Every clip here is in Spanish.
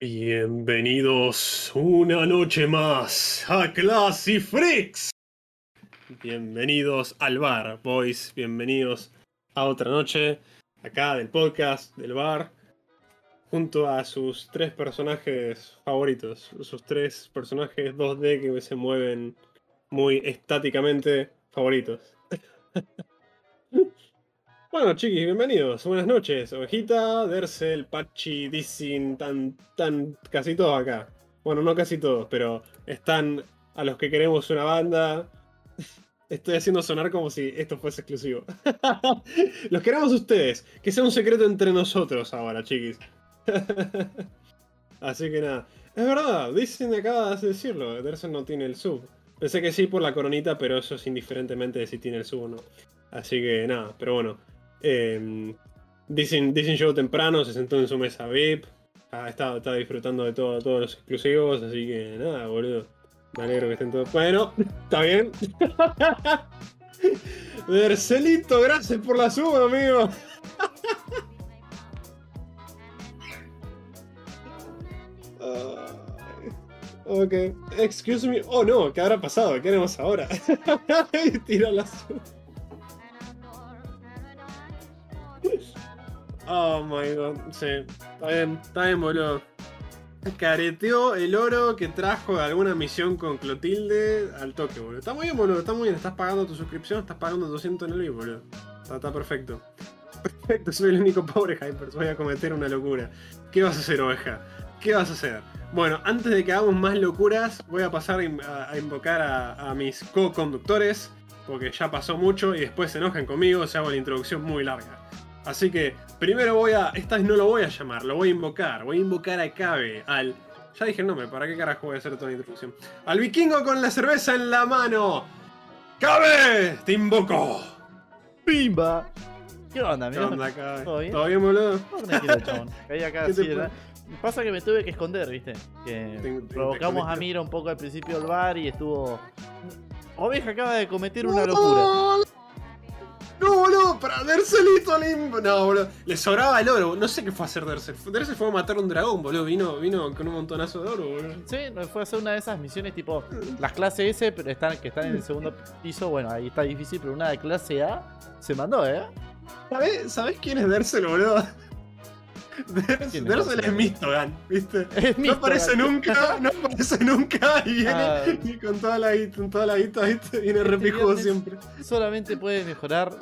Bienvenidos una noche más a Classy Freaks. Bienvenidos al bar, boys. Bienvenidos a otra noche acá del podcast, del bar, junto a sus tres personajes favoritos. Sus tres personajes 2D que se mueven muy estáticamente favoritos. Bueno, chiquis, bienvenidos. Buenas noches. Ovejita, Dersel, Pachi, Dissin, tan, tan, casi todos acá. Bueno, no casi todos, pero están a los que queremos una banda. Estoy haciendo sonar como si esto fuese exclusivo. los queremos ustedes. Que sea un secreto entre nosotros ahora, chiquis. Así que nada. Es verdad, Dissin acaba de decirlo. Dersel no tiene el sub. Pensé que sí por la coronita, pero eso es indiferentemente de si tiene el sub o no. Así que nada, pero bueno. Eh, dicen, dicen show temprano, se sentó en su mesa VIP. Ah, está, está disfrutando de todo, todos los exclusivos, así que nada, boludo. Me alegro que estén todos. Bueno, está bien. Bercelito, gracias por la suma, amigo. Ay, ok, excuse me. Oh no, ¿qué habrá pasado? ¿Qué haremos ahora? Tira la suma. Oh my god, sí. Está bien, está bien, boludo. Careteó el oro que trajo de alguna misión con Clotilde al toque, boludo. Está muy bien, boludo, está muy bien. Estás pagando tu suscripción, estás pagando 200 en el VIP, boludo. Está, perfecto. Perfecto, soy el único pobre Hyper, voy a cometer una locura. ¿Qué vas a hacer, oveja? ¿Qué vas a hacer? Bueno, antes de que hagamos más locuras, voy a pasar a, a invocar a, a mis co-conductores, porque ya pasó mucho y después se enojan conmigo, se hago la introducción muy larga. Así que primero voy a. Esta vez no lo voy a llamar, lo voy a invocar. Voy a invocar a Cabe, al. Ya dije el nombre, ¿para qué carajo voy a hacer toda la introducción? Al vikingo con la cerveza en la mano. ¡Cabe! ¡Te invoco! ¡Pimba! ¿Qué onda, ¿Qué amigo? onda, Cabe? ¿Todo bien? ¿Todo bien, boludo? Todo tranquilo, chabón. Caí acá ¿Qué te así, ¿verdad? Pasa que me tuve que esconder, ¿viste? Que Te- te- provocamos te a Mira un poco al principio del bar y estuvo. Oveja acaba de cometer una locura. ¡No! Boludo, para Derselito limbo. No, boludo. Le sobraba el oro. No sé qué fue a hacer Dersel. Dersel fue a matar un dragón, boludo. Vino, vino con un montonazo de oro, boludo. Sí, fue a hacer una de esas misiones tipo las clase S, pero están, que están en el segundo piso. Bueno, ahí está difícil, pero una de clase A se mandó, ¿eh? ¿Sabés, ¿Sabés quién es Dersel, boludo? ¿Quién es Mistogan, ¿viste? Es No aparece nunca, no aparece nunca y viene Ah. y con toda la guita, con toda la guita, ¿viste? Viene Este repijudo siempre. Solamente puede mejorar.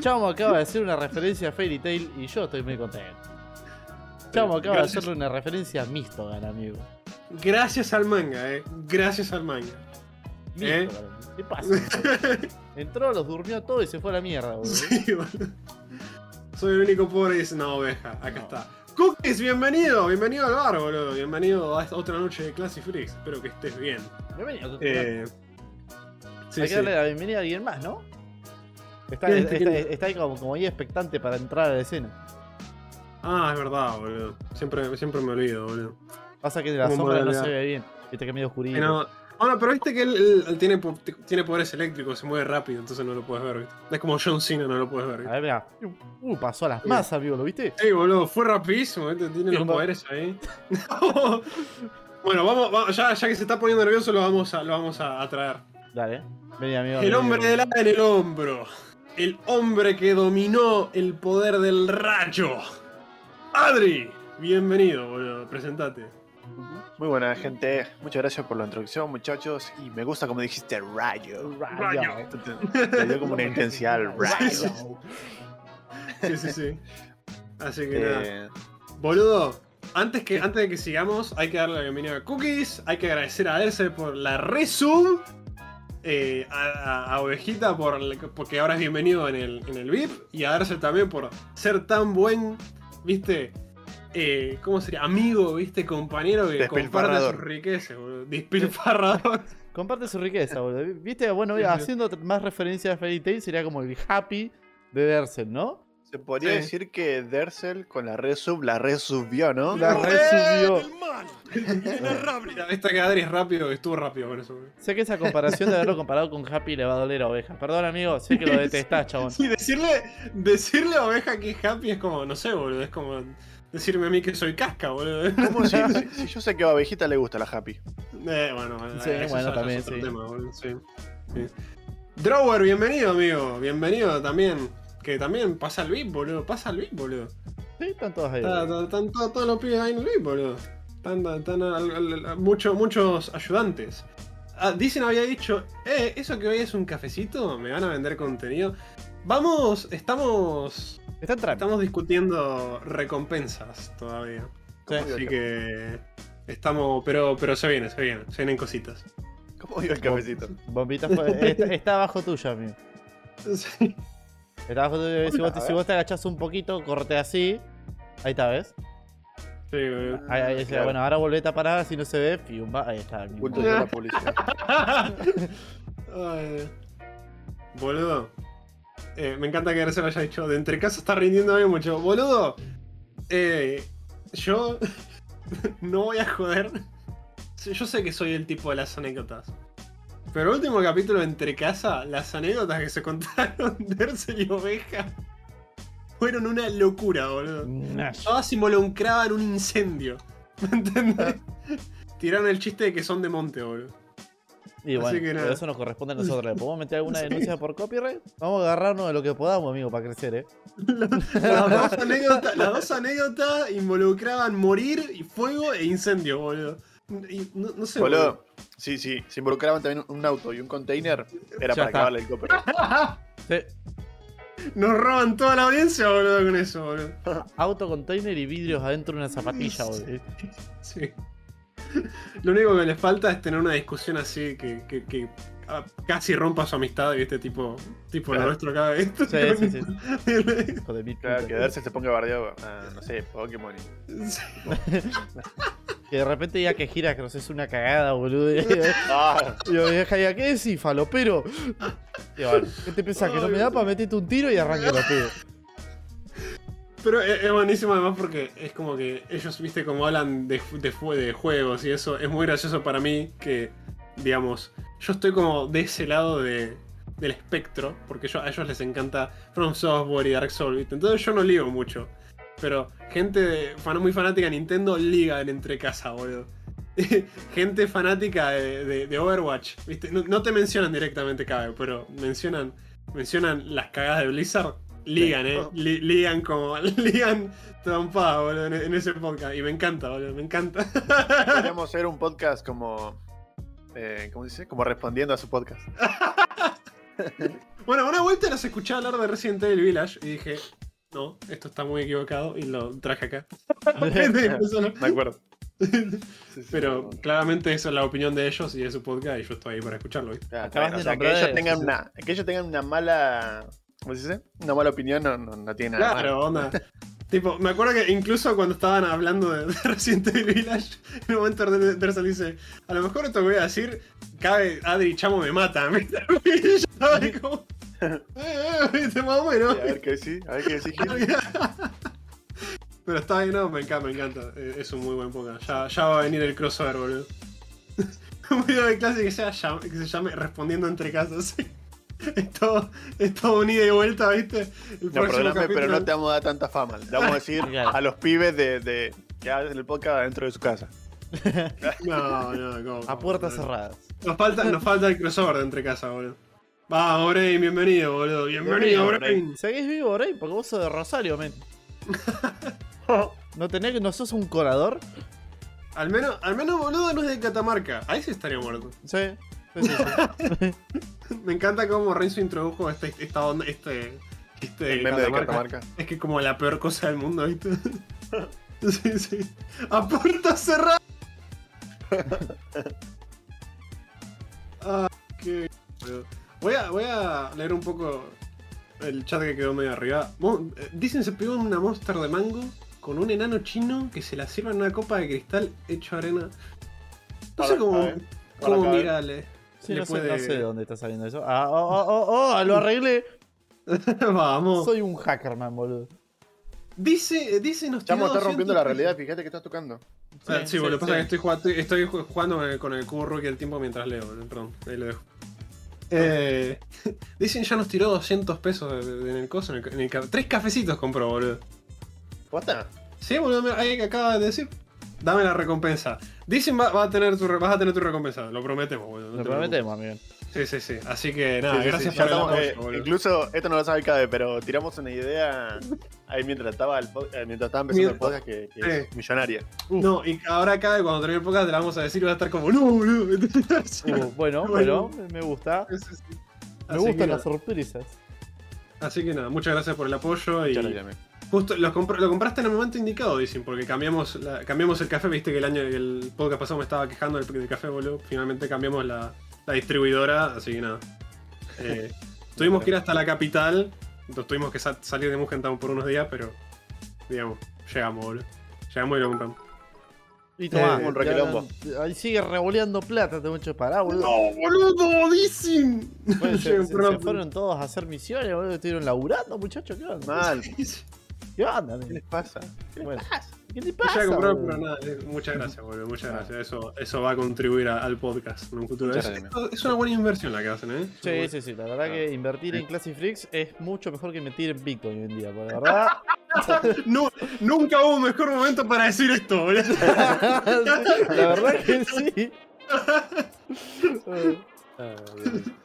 Chamo acaba de hacer una referencia a Fairy Tail y yo estoy muy contento. Chamo acaba de hacerle una referencia a Mistogan, amigo. Gracias al manga, eh. Gracias al manga. ¿Eh? ¿Qué pasa? Entró, los durmió todo y se fue a la mierda, boludo. Sí, boludo. Soy el único pobre y dice, no, oveja, acá No. está. Cookies, bienvenido, bienvenido al bar, boludo. Bienvenido a esta otra noche de Classy Freaks. Espero que estés bien. Bienvenido. Eh, sí, Hay que sí. darle la bienvenida a alguien más, ¿no? Está, ahí como, como ahí expectante para entrar a la escena. Ah, es verdad, boludo. Siempre, siempre me olvido, boludo. Pasa que de la ¿Cómo sombra no se ve bien. Viste que es medio oscurito. Eh, no, ah, no, pero viste que él, él- él tiene, tiene poderes eléctricos, se mueve rápido, entonces no lo puedes ver, ¿viste? Es como John Cena, no lo puedes ver, A ¿viste? ver, mira. Uh, pasó a las masas, amigo, ¿lo viste? Sí, boludo, fue rapidísimo, ¿viste? Tiene los poderes ahí. bueno, vamos, vamos- ya, ya que se está poniendo nervioso, lo vamos a, lo vamos a, a traer. Dale. Vení, amigo. El vení, hombre vení. del ala en el hombro. El hombre que dominó el poder del rayo. Adri, bienvenido, boludo. Presentate. Muy buena gente, muchas gracias por la introducción muchachos y me gusta como dijiste rayo. Rayo. Te, dio como una intensidad rayo. Sí, sí, sí. Así que nada. Eh, Boludo, antes, que, antes de que sigamos, hay que darle la bienvenida a Cookies. Hay que agradecer a Erce por la resub. eh, a, a- a Ovejita por, porque ahora es bienvenido en el, en el VIP. Y a Erce también por ser tan buen, viste, eh, ¿cómo sería? Amigo, viste, compañero que comparte sus riquezas, boludo. Despilfarrador. Comparte su riqueza, boludo. Viste, bueno, haciendo más referencia a Fairy Tail sería como el happy de Dersel, ¿no? se podría Sí. decir que Dersel con la red sub la red subió, ¿no? La resubió. Mira, Esta que Adri es rápido, estuvo rápido con eso, boludo. Sé que esa comparación de haberlo comparado con Happy le va a doler a oveja. Perdón, amigo, sé que lo detestás, chabón. Sí, decirle, decirle a Oveja que es happy es como, no sé, boludo, es como decirme a mí que soy casca, boludo. ¿Cómo si, si- si yo sé que a Abejita le gusta la Happy? Eh, bueno, Sí, eso bueno, también, es otro sí. tema, boludo, sí. Sí. Drower, bienvenido, amigo. Bienvenido también. Que también pasa el VIP, boludo. Pasa el VIP, boludo. Sí, están todos ahí. Está- está- Están todos, todos los pibes ahí en el VIP, boludo. Están, están al- al- al- mucho- muchos ayudantes. Ah, dicen había dicho, eh, eso que hoy es un cafecito, me van a vender contenido. Vamos, estamos. Estamos discutiendo recompensas todavía. Sí. Así que. Estamos. Pero, pero se viene, se viene. Se vienen cositas. ¿Cómo iba el cafecito? Bombita fue- está, está abajo tuya, amigo. Sí. Está abajo tuya. Si vos, te, A si vos te agachás un poquito, corte así. Ahí está, ¿ves? Sí, boludo. Ahí, ahí, Claro. Bueno, ahora volvete a parar, si no se ve, fiumba. Ahí está. Culto de la publicidad. Ay, boludo. Eh, me encanta que García lo haya dicho. De entre casa está rindiendo mucho. Boludo. Eh, yo no voy a joder. Yo sé que soy el tipo de las anécdotas. Pero el último capítulo de Entre Casa, las anécdotas que se contaron de Ercel y Oveja fueron una locura, boludo. Nash. Todas involucraban un incendio. ¿Me entendés? Tiraron el chiste de que son de monte, boludo. Y bueno, Así que pero eso nos corresponde a nosotros. ¿Le podemos meter alguna Sí. denuncia por copyright? Vamos a agarrarnos de lo que podamos, amigo, para crecer, ¿eh? Las dos, anécdotas, las dos anécdotas involucraban morir y fuego e incendio, boludo. Y no, no sé, Boludo, sí, sí, se involucraban también un auto y un container, era Ya para está. acabarle el copyright. Sí. Nos roban toda la audiencia, boludo, con eso, boludo. Auto, container y vidrios adentro de una zapatilla, boludo. Sí. Lo único que les falta es tener una discusión así que, que- que, ah, casi rompa su amistad, ¿viste? Tipo, tipo lo Claro. nuestro acá, ¿viste? Sí, sí, sí. Hijo de mil Claro, que Darcy se ponga bardeado a, no sé, Pokémon. Sí. Que de repente diga que gira que es una cagada, boludo. Y Ah, yo vieja diga, ¿qué decís, falopero? Y bueno, ¿qué te pensás? Que no me da para meterte un tiro y arranque los pedos. Pero es, buenísimo además porque es como que ellos, viste, como hablan de, de, de juegos y eso, es muy gracioso para mí que, digamos, yo estoy como de ese lado de, del espectro, porque a ellos les encanta From Software y Dark Souls, ¿viste? entonces yo no ligo mucho. Pero gente fan- muy fanática de Nintendo ligan entre casa, boludo. gente fanática de, de- Overwatch, ¿viste? No, no te mencionan directamente, cabe, pero mencionan, mencionan las cagadas de Blizzard. Ligan, eh. Li- ligan como. Ligan trompada, boludo, en, ese podcast. Y me encanta, boludo, me encanta. podríamos hacer un podcast como. Eh, ¿Cómo dice? Como respondiendo a su podcast. bueno, una vuelta los escuché hablar de Resident Evil Village y dije. No, esto está muy equivocado y lo traje acá. Me acuerdo. Sí, sí, Pero sí. claramente esa es la opinión de ellos y de su podcast y yo estoy ahí para escucharlo, ¿viste? Ya, Acabas bueno, o de sea, que nombrar ellos, de- tengan una, que ellos tengan una mala. ¿Cómo se dice? Una mala opinión no, no, no tiene nada. Claro, malo. onda. tipo, me acuerdo que incluso cuando estaban hablando de, de Resident Evil Village, en un momento Dersal dice, a lo mejor esto que voy a decir, cabe Adri Chamo me ¿viste? Y yo estaba ahí como... Eh, eh. Más o menos. Sí, a ver qué sí, a ver qué sí. Pero está bien, no, me encanta, me encanta. Eh, Es un muy buen podcast. Ya, ya va a venir el crossover, boludo. Un video de clase que, sea, que se llame Respondiendo entre casas. sí. Es todo, es todo un ida y vuelta, ¿viste? El No, perdóname, pero no te vamos a dar tanta fama. Le vamos a decir a los pibes de, de que hacen el podcast dentro de su casa. No, no, ¿cómo? A puertas No. cerradas. Nos falta, nos falta el crossover de entre casa, boludo. Va, Brain, bienvenido, boludo. Bienvenido, Bienvenido, Brain. ¿Seguís vivo, Rey? Porque vos sos de Rosario, men. ¿No tenés, no sos un colador? Al menos, al menos, boludo, no es de Catamarca. Ahí sí estaría muerto. Sí. Sí, sí, sí. Me encanta cómo Renzo introdujo este, esta onda, este. Este El meme de Catamarca. Es que como la peor cosa del mundo, ¿viste? sí, sí. A puerta cerrada. ah, qué. Voy a, voy a leer un poco el chat que quedó medio arriba. Eh, Dicen se pegó una monster de mango con un enano chino que se la sirva en una copa de cristal hecho arena. No sé cómo, ver, cómo ver. mirarle. Sí, Le no, sé, puede- no sé de dónde está saliendo eso. Ah, oh, oh, oh, oh, lo arreglé. Vamos. Soy un hackerman, boludo. Dice, dice nos Chamo, está rompiendo 200 la realidad, fíjate que estás tocando. Ah, sí, Sí, boludo, sí, pasa sí. que estoy jugando, estoy ju- jugando con el- cubo rookie el tiempo mientras leo, boludo, perdón, ahí lo dejo. Eh, dicen ya nos tiró 200 pesos en el coso, en el, en el tres cafecitos compró, boludo. ¿Posta? Sí, boludo, ahí que acaba de decir. Dame la recompensa. Dicen va, va a tener tu, vas a tener tu recompensa, lo prometemos, boludo. no Lo te prometemos, amigo. Sí, sí, sí. Así que nada, Sí, gracias sí, por el estamos, apoyo, eh. Incluso, esto no lo sabe el Cabe, pero tiramos una idea ahí mientras estaba, el eh, mientras estaba empezando el podcast que, que es millonaria. No, y ahora acá cuando termine el podcast te la vamos a decir y va a estar como, no, boludo. Uh, bueno, Bueno. bueno, me gusta. Sí, sí, sí. Me Así gustan las sorpresas. Así que nada, muchas gracias por el apoyo y. justo lo, compr- lo compraste en el momento indicado, dicen, porque cambiamos la- cambiamos el café, viste que el año el podcast pasado me estaba quejando del, del café, boludo. Finalmente cambiamos la, la distribuidora, así que nada. Eh, tuvimos que ir hasta la capital, entonces tuvimos que sa- salir de Mugentown por unos días, pero digamos, llegamos, boludo. Llegamos y lo compramos. Y tomá, Eh, un requilombo. ahí sigue revoleando plata, tengo mucho pará, boludo. ¡No, boludo! ¡Dicen! Pues, se, se fueron todos a hacer misiones, boludo. Estuvieron laburando, muchachos. ¿Qué onda? Mal, ¿Qué onda, ¿qué les pasa? Bueno, ¿qué te No pasa? llegué a comprar, boludo? pero nada, eh, muchas gracias, boludo, muchas Ah. gracias. Eso, eso va a contribuir a- al podcast en un futuro. Es, es una buena inversión la que hacen, ¿eh? Sí, sí, sí. La verdad Ah. que invertir en Classic Freaks es mucho mejor que invertir en Bitcoin hoy en día. Porque la verdad, No, nunca hubo un mejor momento para decir esto, boludo. la verdad que sí.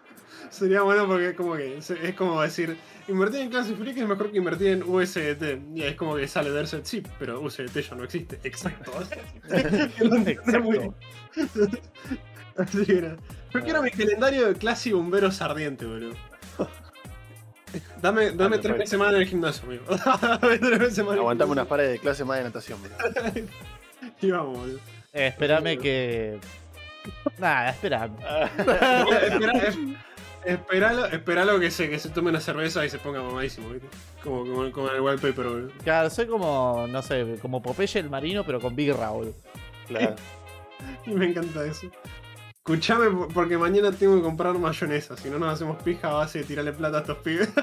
Sería bueno porque como que es, es como decir, invertir en Classic Freak es mejor que invertir en USDT. Y es como que sale de ser sí, pero USDT ya no existe. Exacto. Bien. Así que nada. Yo quiero mi calendario de clase y bomberos ardiente, boludo. Dame, dame Ah, tres veces más en el gimnasio, amigo. Dame tres veces más Aguantame unas pares de clase más de natación, boludo. Y vamos, boludo. Eh, espérame que. Nada, espérame. Espera- es- Esperalo, esperalo que se, que se tome una cerveza y se ponga mamadísimo, ¿viste? Como, como, como en el wallpaper, boludo. Claro, soy como, no sé, como Popeye el marino, pero con Big Raúl. Claro. Y me encanta eso. Escuchame, por- porque mañana tengo que comprar mayonesa, si no nos hacemos pija a base de tirarle plata a estos pibes.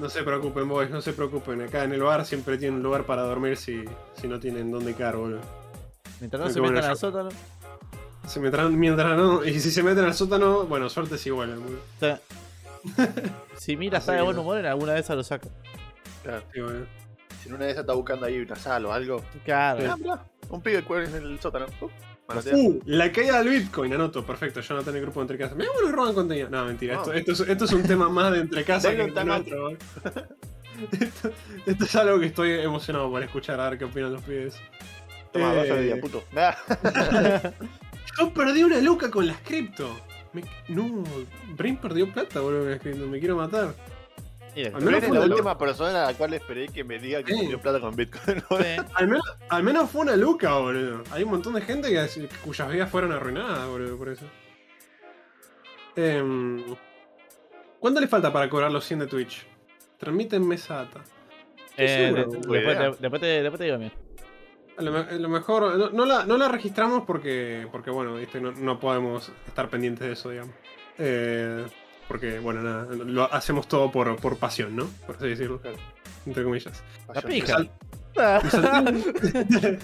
No se preocupen, boys, no se preocupen. Acá en el bar siempre tienen un lugar para dormir si, si no tienen dónde caer, boludo. Mientras no se metan al sótano. Se meterán mientras no. Y si se meten al sótano, bueno, suerte es igual, sea, si Mira está de buen humor, en alguna de esas lo saco. claro. Sí, boludo. Si en una de esas está buscando ahí una sal o algo. Claro. Ah, mirá, un pibe cuál en el sótano. Uh. Uh, la caída del Bitcoin, anoto, perfecto. Yo no tengo el grupo de entre casas. Mira, bueno, roban contenido. No, mentira, esto, No. esto, es, esto es un tema más de entre casas Denle que nuestro. boludo. Esto, esto es algo que estoy emocionado por escuchar, a ver qué opinan los pibes. Toma, Eh, vas a día, puto. Yo perdí una luca con las cripto. Me- no, Brain perdió plata, boludo, con las cripto. Me quiero matar. Mira, Al menos Eres fue la una última persona a la cual esperé que me diga que Sí. perdió plata con Bitcoin. sí. Al menos, al menos fue una luca, boludo. Hay un montón de gente que, cuyas vidas fueron arruinadas, boludo, por eso. Em, ¿Cuánto le falta para cobrar los 100 de Twitch? Transmiten mesa data. Eh, seguro, de- boludo. después, te- después te, después te digo bien. A lo, me- a lo mejor no, no la, no la registramos porque, porque bueno, ¿viste? No, no podemos estar pendientes de eso, digamos. Eh, porque, bueno, nada, lo hacemos todo por, por pasión, ¿no? Por así decirlo, Claro. entre comillas. La pija. Sal- Me salté,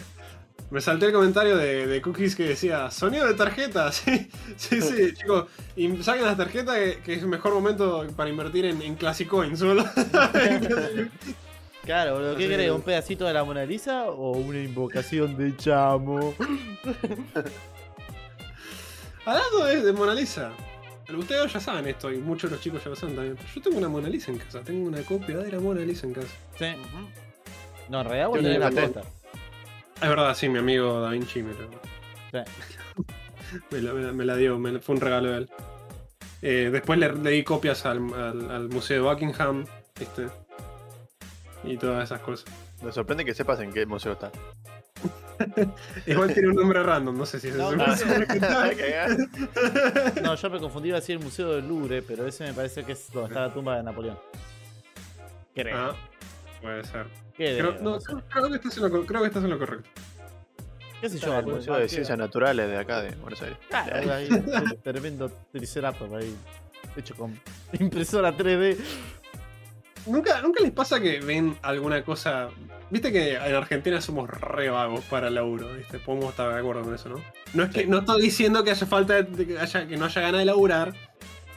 me salté el comentario de, de Cookies que decía sonido de tarjeta. Sí, sí, sí, chicos. Y saquen las tarjetas que, que es el mejor momento para invertir en, en Classic Coins. Claro, boludo. ¿Qué querés? que- ¿Un pedacito de la Mona Lisa o una invocación de chamo? Hablando de, de Mona Lisa. Ustedes ya saben esto y muchos de los chicos ya lo saben también. Yo tengo una Mona Lisa en casa. Tengo una copia de la Mona Lisa en casa. Sí. No, en realidad vos tenés la posta. Es verdad, sí, mi amigo Da Vinci me, lo- Sí. me la, me la- me la dio. me fue un regalo de él. Eh, después le, le di copias al, al- al Museo de Buckingham. ¿viste? Y todas esas cosas. Me sorprende que sepas en qué museo está. Igual tiene un nombre random, no sé si es No, no. No, yo me confundí, iba a decir el Museo del Louvre, pero ese me parece que es donde está la tumba de Napoleón. Creo. Ah, puede ser. Creo, no, creo, que estás en lo, co- creo que estás en lo correcto. ¿Qué sé yo? El Museo de Ciencias Naturales de acá de Buenos Aires. Claro, ahí, un tremendo triceratops ahí. Hecho con impresora 3D. ¿Nunca, ¿Nunca les pasa que ven alguna cosa? Viste que en Argentina somos re vagos para el laburo, ¿viste? Podemos estar de acuerdo con eso, ¿no? No es que no estoy diciendo que haya falta de que, haya, que no haya ganas de laburar.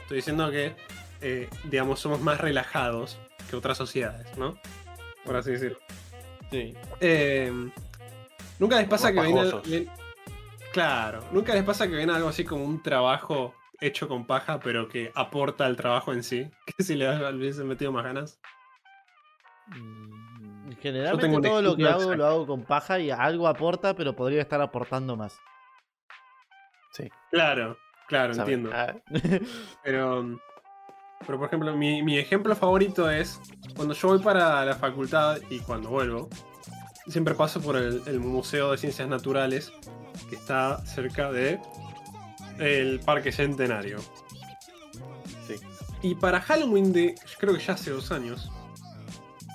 Estoy diciendo que, eh, digamos, somos más relajados que otras sociedades, ¿no? por así decirlo. Sí. Eh, Nunca les pasa que ven, ven- Claro, nunca les pasa que ven algo así como un trabajo hecho con paja, pero que aporta al trabajo en sí. Que si le hubiesen metido más ganas. Mm, Generalmente tengo todo lo que hago exacto. lo hago con paja y algo aporta, pero podría estar aportando más. Claro, claro, ¿saben? entiendo. Ah, Pero, pero por ejemplo, mi, mi ejemplo favorito es cuando yo voy para la facultad y cuando vuelvo, siempre paso por el, el Museo de Ciencias Naturales que está cerca de el Parque Centenario. Sí. Y para Halloween de, yo creo que ya hace dos años,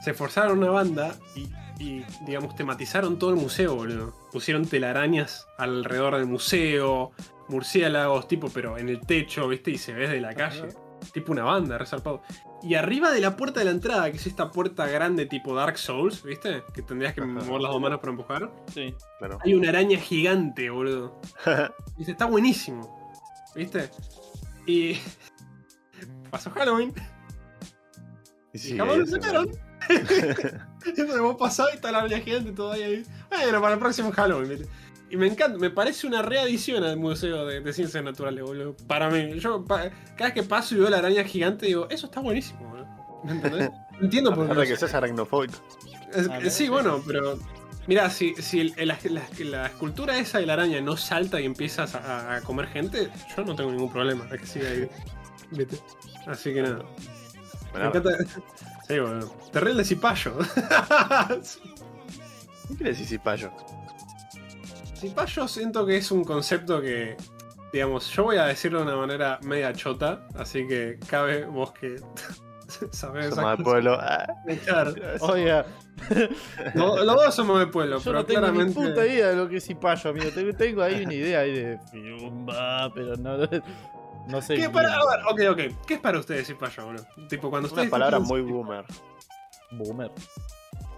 se forzaron una banda y, y, digamos, tematizaron todo el museo, boludo. Pusieron telarañas alrededor del museo, murciélagos, tipo, pero en el techo, ¿viste? Y se ve desde la calle. Tipo una banda, resarpado. Y arriba de la puerta de la entrada, que es esta puerta grande tipo Dark Souls, ¿viste? Que tendrías que mover las dos manos para empujar. Sí. claro. Hay una araña gigante, boludo. Dice, está buenísimo. ¿Viste? Y. Pasó Halloween. Y Y sí, jamás lo sacaron. Entonces vos pasás y está la araña gigante todavía ahí. Bueno, para el próximo Halloween. ¿viste? Y me encanta, me parece una readición al Museo de, de Ciencias Naturales, boludo. Para mí. Yo pa- cada vez que paso y veo la araña gigante, digo, eso está buenísimo, boludo. ¿Me entendés? Entiendo A por qué. de que seas aracnofóbico. Es- sí, bueno, pero. Mira, si, si el- el- la, la- la escultura esa de la araña no salta y empiezas a, a comer gente, yo no tengo ningún problema. Es que siga ahí. ¿Viste? Así que nada. Me Bueno, encanta. Sí, bueno. Terrible cipayo. ¿Qué quiere decir cipayo? Cipayo siento que es un concepto que. Digamos, yo voy a decirlo de una manera media chota, así que cabe vos que sabés Somos cosa. pueblo. Claro. Oiga, Lo- Los dos somos de pueblo, yo pero no tengo claramente. ni puta idea de lo que es cipayo, amigo. Tengo, tengo ahí una idea ahí de fiumba, pero no, no sé. ¿Qué para, a ver, ok, ok. ¿Qué es para ustedes cipayo, boludo? Tipo, cuando una palabra muy boomer. Boomer.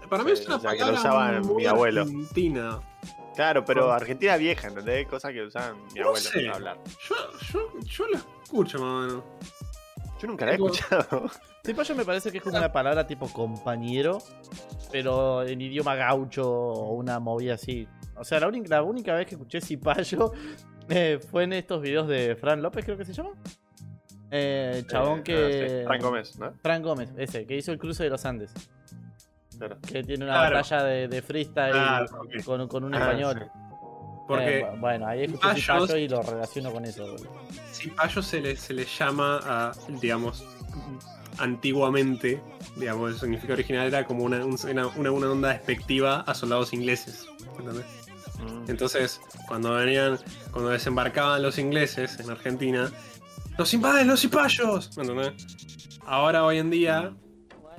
Para mí es una o sea, que lo palabra usaba muy mi abuelo. argentina. Claro, pero. Argentina vieja, ¿entendés? Cosa que usaban mi No abuelo para hablar. Yo, yo, yo lo escucho, más o menos. Yo nunca la he escuchado. Cipayo me parece que es como una palabra tipo compañero, pero en idioma gaucho o una movida así. O sea, la única, la única vez que escuché cipayo eh, fue en estos videos de Fran López, creo que se llama. Eh, chabón Eh, que. sí, Fran Gómez, ¿no? Fran Gómez, ese, que hizo el cruce de los Andes. Claro. Que tiene una Claro. batalla de, de freestyle con, con un Ah, español. Porque Eh, bu- bueno, ahí escuché Cipayos- cipayo y lo relaciono con eso. cipayo se le, se le llama a, digamos, antiguamente, digamos, el significado original era como una, un- una, una- una onda despectiva a soldados ingleses. ¿entendés? Mm. Entonces, cuando venían, cuando desembarcaban los ingleses en Argentina, ¡Los invaden los cipayos! ¿Entendés? Ahora, hoy en día,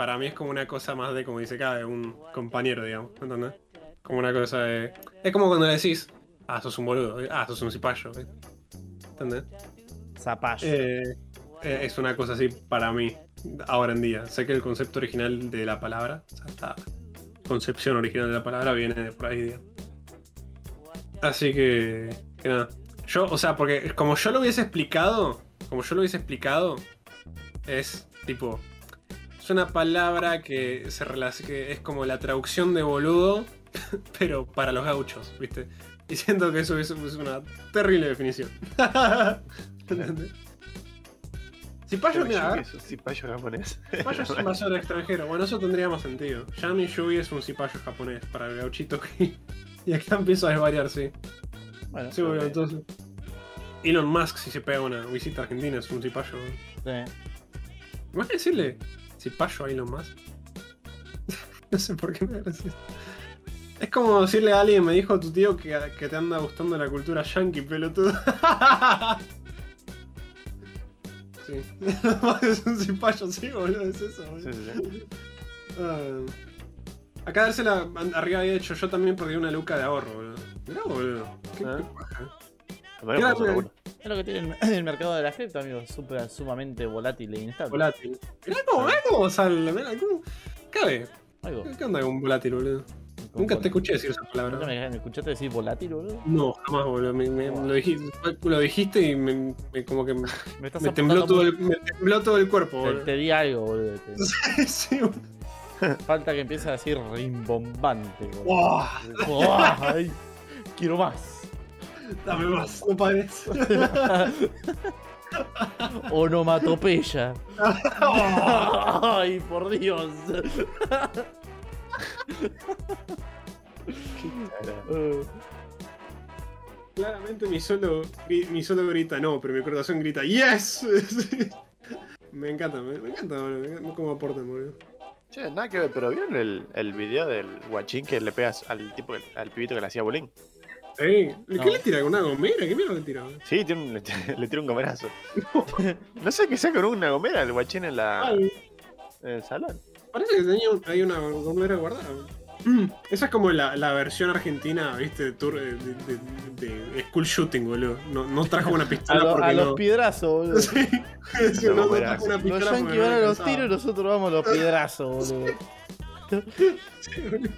para mí es como una cosa más de, como dice acá, de un compañero, digamos. ¿Entendés? Como una cosa de. Es como cuando le decís, ah, sos un boludo, ah, sos un cipayo. ¿eh? ¿Entendés? Zapallo. Eh, eh, es una cosa así para mí, ahora en día. Sé que el concepto original de la palabra, o sea, esta concepción original de la palabra viene de por ahí, digamos. Así que, que nada. Yo, o sea, porque como yo lo hubiese explicado, como yo lo hubiese explicado, es tipo. Es una palabra que se relac- que es como la traducción de boludo, pero para los gauchos, ¿viste? Y siento que eso es, es una terrible definición. Cipayo, mira, un cipayo japonés. cipayo es invasor extranjero. Bueno, eso tendría más sentido. Yami Yui es un cipayo japonés para el gauchito que. Y acá empiezo a desvariar, sí. bueno, Sí, bueno, entonces. Elon Musk, si se pega una visita a Argentina, es un cipayo. sí. ¿Vas a decirle cipayo a Elon Musk? no sé por qué me gracia. Es como decirle a alguien, me dijo tu tío que, que te anda gustando la cultura yankee, pelotudo. sí. es un cipayo, sí, boludo, es eso, boludo. Sí, sí, sí. Ah. acá dársela arriba había hecho, yo también perdí una luca de ahorro, boludo. Mirá, boludo. Qué, Ah. qué paja. Claro, seguro. Es lo que tiene el, el mercado de la cripto, amigo. Súper, sumamente volátil e inestable. Volátil. Mirá cómo, mirá cómo sale, mirá cómo. Cabe. Algo. ¿Qué onda con volátil, boludo? Nunca te escuché decir esa ¿Nunca palabra. me, me escuchaste decir volátil, boludo? No, jamás, boludo. Me, me- lo, dijiste, lo dijiste y me, me- como que me, Me estás me tembló todo el, me tembló todo el cuerpo, te, boludo. te di algo, boludo. te- sí, boludo. Falta que empiece a decir rimbombante. boludo. ¡Wow! Buah, ay, quiero más. Dame más, no pares. Onomatopeya. Ay, por Dios. Eh, Claramente mi solo, mi solo grita no, pero mi corazón grita ¡Yes! Me encanta, me, me encanta, boludo, me encanta cómo aportan, boludo. Che, nada que ver, pero ¿vieron el, el video del guachín que le pegas al tipo, al pibito que le hacía bullying? ¿Qué No. le tira? ¿Con una gomera? ¿Qué mierda le tira? Sí, tiene un- le, le tira un gomerazo. No sé qué sea con una gomera el guachín en, la, Ay, en el salón. parece que tenía un- hay una gomera guardada. Mm, Esa es como la, la versión argentina, viste, de, tour, de, de- de school shooting, boludo. No, no trajo una A, pistola lo- porque a los piedrazos, boludo. Sí, sí, no, no trajo una Los pistola yankees porque van a los tiros y nosotros vamos a los piedrazos, boludo.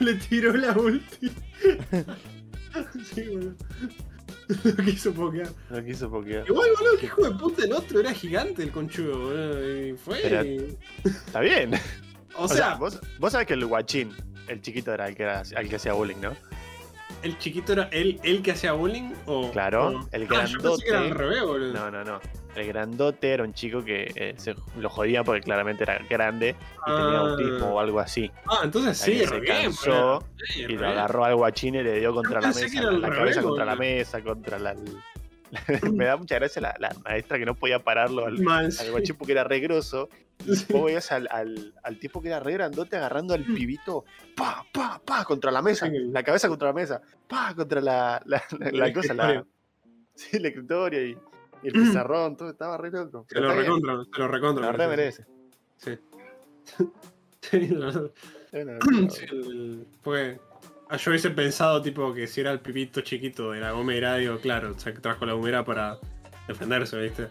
Le tiró la ulti. Sí, boludo. Lo quiso pokear. No quiso porque. Igual, boludo, que hijo de puta el otro era gigante el conchudo, boludo. Y fue. Pero- y- Está bien. O, O sea, sea, vos, vos sabés que el guachín, el chiquito era el que, era, al que hacía bullying, ¿no? el chiquito era él, él que hacía bullying o. Claro, o- el Ah, yo pensé que era al grandote. revés, boludo. No, no, no. El grandote era un chico que eh, se lo jodía porque claramente era grande y tenía Ah. autismo o algo así. Ah, entonces sí, se bien, cansó. Sí, y lo bien. agarró al guachín y le dio contra la mesa, la, cabeza contra la mesa, contra la... Me da mucha gracia la, la maestra que no podía pararlo al, Man, al guachín porque era re grosso. Y Sí. vos veías al, al, al tipo que era re grandote agarrando al pibito, pa, pa, pa, contra la mesa, la cabeza contra la mesa, pa, contra la, la, la- cosa, la, sí, el escritorio y, y el pizarrón, todo estaba re loco. Se lo recontra, se lo recontra. lo re merece. Sí. Sí, la- Bueno, Sí, el- Fue. ah, Yo hubiese pensado, tipo, que si era el pipito chiquito de la gomera, digo, claro, o sea, que trajo la gomera para defenderse, ¿viste?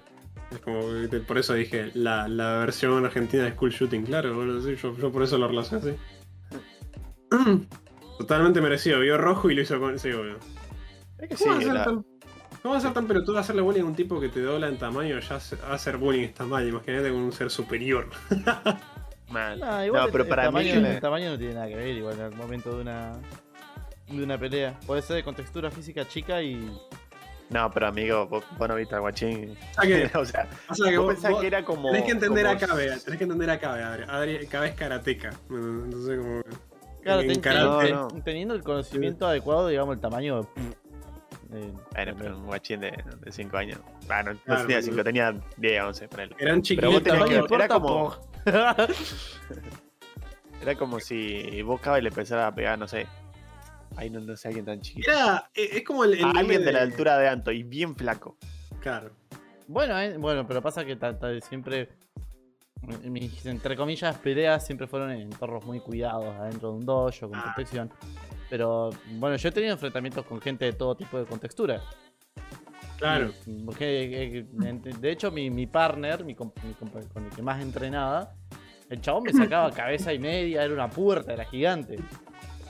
Es como, por eso dije, la, la versión argentina de School Shooting, claro, boludo, sí, yo, yo por eso lo relacioné así. Totalmente merecido, vio rojo y lo hizo con. Sí, boludo. es que sí, ¿Cómo va a ser la- tan, cómo va a ser tan pelotudo hacerle bullying a un tipo que te dobla en tamaño? Ya hace- hacer bullying está mal, imagínate con un ser superior. mal. No, igual No, el- pero el, para mí tamaño, le- el tamaño no tiene nada que ver igual en el momento de una de una pelea. Puede ser con textura física chica y No, pero amigo, vos, vos no viste al guachín. O sea que, o sea, o sea que vos pensás vos- que era como. Tenés que entender como- a Cabe, tenés que entender a Cabe, Adri. Adri Cabe es karateca. Entonces, como. claro, en ten- karate. No, ten- teniendo el conocimiento adecuado, digamos, el tamaño eh, Bueno, pero un guachín de 5 años. Ah, no, no Claro, tenía pero- 5, tenía 10, 11, ponele. Eran Pero vos chiquitos. tenés tamaño que- era como-. Era como si vos Cabe le empezara a pegar, no sé. Ay, no, no sé, alguien tan chiquito. Era. eh, Es como el. el A alguien de la altura de Anto y bien flaco. Claro. Bueno, eh, bueno, pero pasa que siempre mis entre comillas peleas siempre fueron en entornos muy cuidados adentro de un dojo con Ah. protección. Pero bueno, yo he tenido enfrentamientos con gente de todo tipo de contextura. Claro. Eh, de hecho, mi, mi partner, mi, con el que más entrenaba, el chabón me sacaba cabeza y media, era una puerta, era gigante.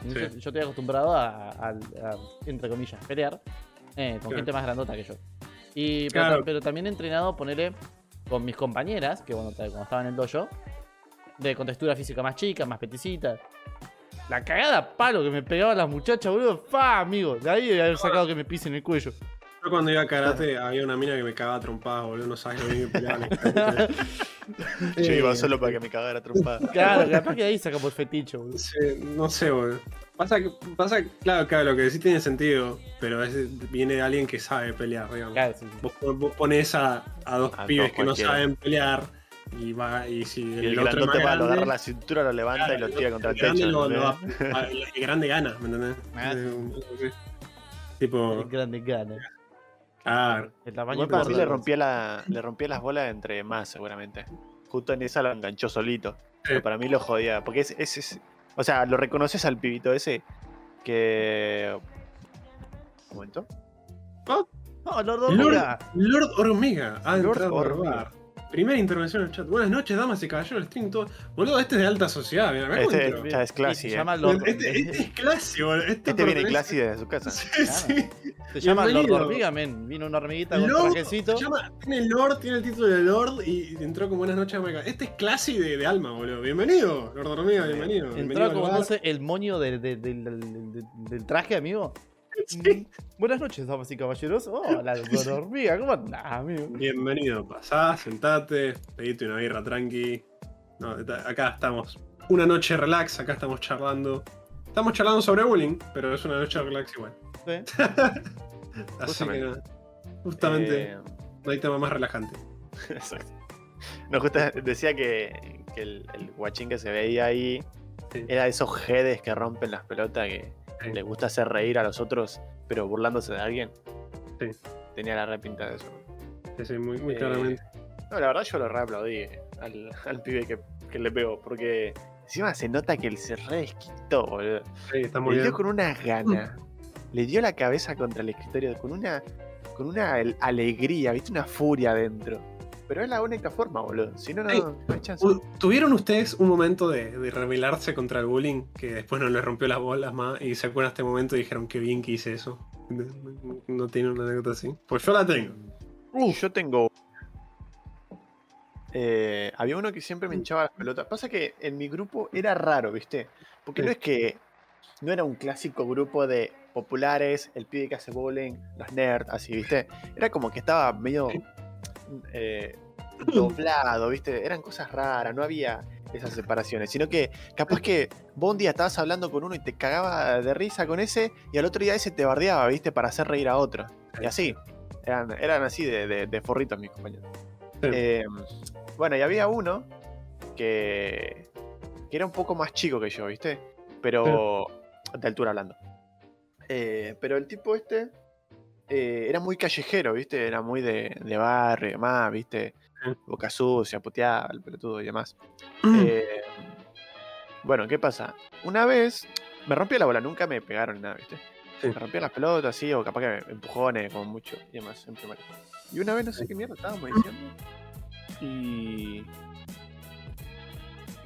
Entonces, Yo estoy acostumbrado a, a- a, entre comillas, pelear eh, con Claro. gente más grandota que yo. Y, pero, Claro. ta- pero también he entrenado, ponerle con mis compañeras, que bueno, cuando estaba en el dojo, de contextura física más chica, más peticita. La cagada a palo que me pegaba las muchachas, boludo. ¡Fa, amigo! De ahí de haber sacado que me pisen el cuello. Yo cuando iba a karate había una mina que me cagaba trompadas, boludo. No sabes lo bien que en karate. Yo iba solo para que me cagara trompada. Claro, capaz que de ahí sacamos el fetiche, boludo. Sí, no sé, boludo. Pasa que, pasa, que- claro, claro, lo que decís tiene sentido, pero es- viene de alguien que sabe pelear, digamos. Claro, sí, sí. Vos, vos pones a, a dos A pibes dos que no saben pelear y va y si Y el otro más va, lo agarra grande, la cintura, lo levanta claro, y lo tira contra el grande techo. lo- lo el grande gana, ¿me entendés? Ah. Eh, Tipo, El grande gana. claro. El tamaño para mí le rompía, la, le rompía las bolas entre más, seguramente. Justo en esa lo enganchó solito. Pero para mí lo jodía. Porque es, es, es- O sea, lo reconoces al pibito ese que. ¿Un momento? No, Lord Lord, Omega. Lord Hormiga ha Lord entrado a Hormiga. Primera intervención en el chat. Buenas noches, damas y caballeros del stream. Todo. Boludo, este es de alta sociedad, mira, me Este ya es Y classy, se eh. llama Lord Este, este es classy, boludo. Este, Este viene classy desde su casa. Sí, sí. Se llama Lord Bienvenido. Hormiga, men. Vino una hormiguita con Lord, trajecito. se llama- tiene Lord, tiene el título de Lord y entró con buenas noches América. Este es classy de, de alma, boludo. Bienvenido, Lord Hormiga, bienvenido. bienvenido Entró al como sé, el moño del- del- del traje, amigo. Sí. Mm, Buenas noches, damas y caballeros. Hola, Lord Hormiga, ¿cómo andás, amigo? Bienvenido, pasá, sentate, pedite una birra tranqui. No, acá estamos. Una noche relax, acá estamos charlando. Estamos charlando sobre bullying, pero es una noche relax igual. Sí. Así Justamente. que justamente Eh, no hay tema más relajante. exacto. No, justo decía que, que el, el guachín que se veía ahí Sí. era de esos jedes que rompen las pelotas que Sí. le gusta hacer reír a los otros, pero burlándose de alguien. Sí. Tenía la repinta de eso. Sí, sí, muy, muy Eh, claramente. No, la verdad yo lo re aplaudí eh, al, al pibe que, que le pegó, porque encima se nota que él se re desquitó, boludo. Sí, está muy Le bien. dio con una gana. Le dio la cabeza contra el escritorio con una, con una al- alegría, viste, una furia adentro. Pero es la única forma, boludo. Si no, no, Ey, no hay chance. ¿Tuvieron ustedes un momento de, de rebelarse contra el bullying que después no les rompió las bolas más y se acuerdan de este momento y dijeron qué bien que hice eso? ¿No, tienen una anécdota así? Pues yo la tengo. Uh, yo tengo. Eh, había uno que siempre me hinchaba las pelotas. Pasa que en mi grupo era raro, ¿viste? Porque no es que. No era un clásico grupo de populares, el pibe que hace bowling, los nerds, así, ¿viste? Era como que estaba medio. Eh, doblado, ¿viste? Eran cosas raras, no había esas separaciones. Sino que capaz que vos un día estabas hablando con uno y te cagaba de risa con ese, y al otro día ese te bardeaba, ¿viste? Para hacer reír a otro. Y así. Eran, eran así de, de- de forritos mis compañeros. Sí. Eh, bueno, y había uno que, que era un poco más chico que yo, ¿viste? Pero. De altura hablando. Eh, pero el tipo este. Eh, era muy callejero, ¿viste? Era muy de, de barrio y demás, ¿viste? Boca sucia, puteaba, el pelotudo y demás. Mm. Eh, bueno, ¿qué pasa? Una vez me rompí la bola, nunca me pegaron ni nada, ¿viste? Sí. Me rompían las pelotas, así, o capaz que empujones, como mucho, y demás, en primaria. Y una vez no sé qué mierda estábamos diciendo. Y.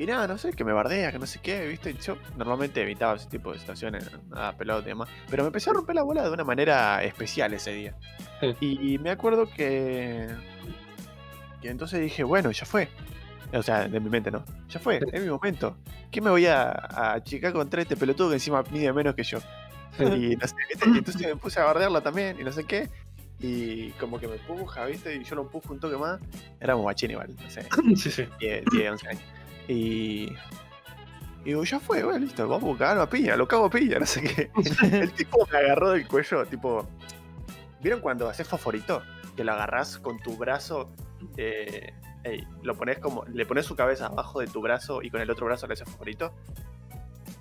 Y nada, no sé, que me bardea, que no sé qué, ¿viste? Yo normalmente evitaba ese tipo de situaciones, nada, pelota y demás. Pero me empecé a romper la bola de una manera especial ese día. Sí. Y me acuerdo que. Que entonces dije, bueno, ya fue. O sea, de mi mente, ¿no? Ya fue, Sí. es mi momento. ¿Qué me voy a, a achicar contra este pelotudo que encima mide menos que yo? Y no sé, ¿viste? Y entonces me puse a bardearla también y no sé qué. Y como que me empuja, ¿viste? Y yo lo empujo un toque más. Éramos machín igual, no sé, Sí, sí. 10, 10, 11 años. Y. Y digo, ya fue, bueno, listo, vamos a cagarlo a piña, lo cago a piña, no sé qué. El tipo me agarró del cuello, tipo. ¿Vieron cuando haces fosforito? Que lo agarrás con tu brazo. eh, lo pones como. Le pones su cabeza abajo de tu brazo y con el otro brazo le haces fosforito.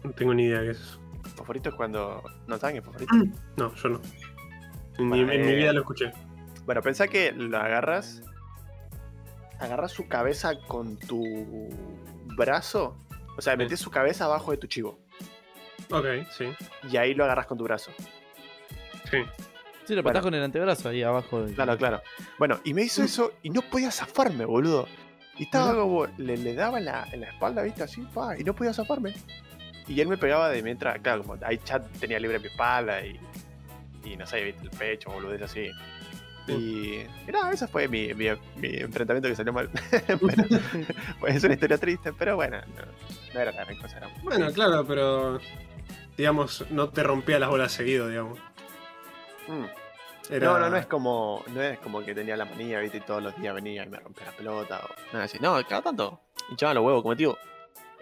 No tengo ni idea qué es eso. Fosforito es cuando. ¿No saben qué es fosforito? No, yo no. Ni en mi vida lo escuché. Bueno, pensá que lo agarras. Agarras su cabeza con tu brazo. O sea, metes su cabeza abajo de tu chivo. Ok, sí. Y ahí lo agarras con tu brazo. Sí. Sí, lo Bueno. patás con el antebrazo ahí abajo. del- Claro, claro. Bueno, y me hizo eso y no podía zafarme, boludo. Y estaba como. Le, le daba en la, en la espalda, ¿viste? Así, pa, y no podía zafarme. Y él me pegaba de mientras. Claro, como ahí chat tenía libre mi espalda y. Y no sé, ¿viste? El pecho, boludez así. Y. y nada, ese fue mi, mi, mi enfrentamiento que salió mal. Pero, pues es una historia triste, pero bueno, no, no era la gran cosa. Era Bueno, claro, pero. Digamos, no te rompía las bolas seguido, digamos. Mm. Era... No, no, no es como. No es como que tenía la manía, viste, y todos los días venía y me rompía la pelota o nada así. No, cada tanto hinchaban los huevos, como tío.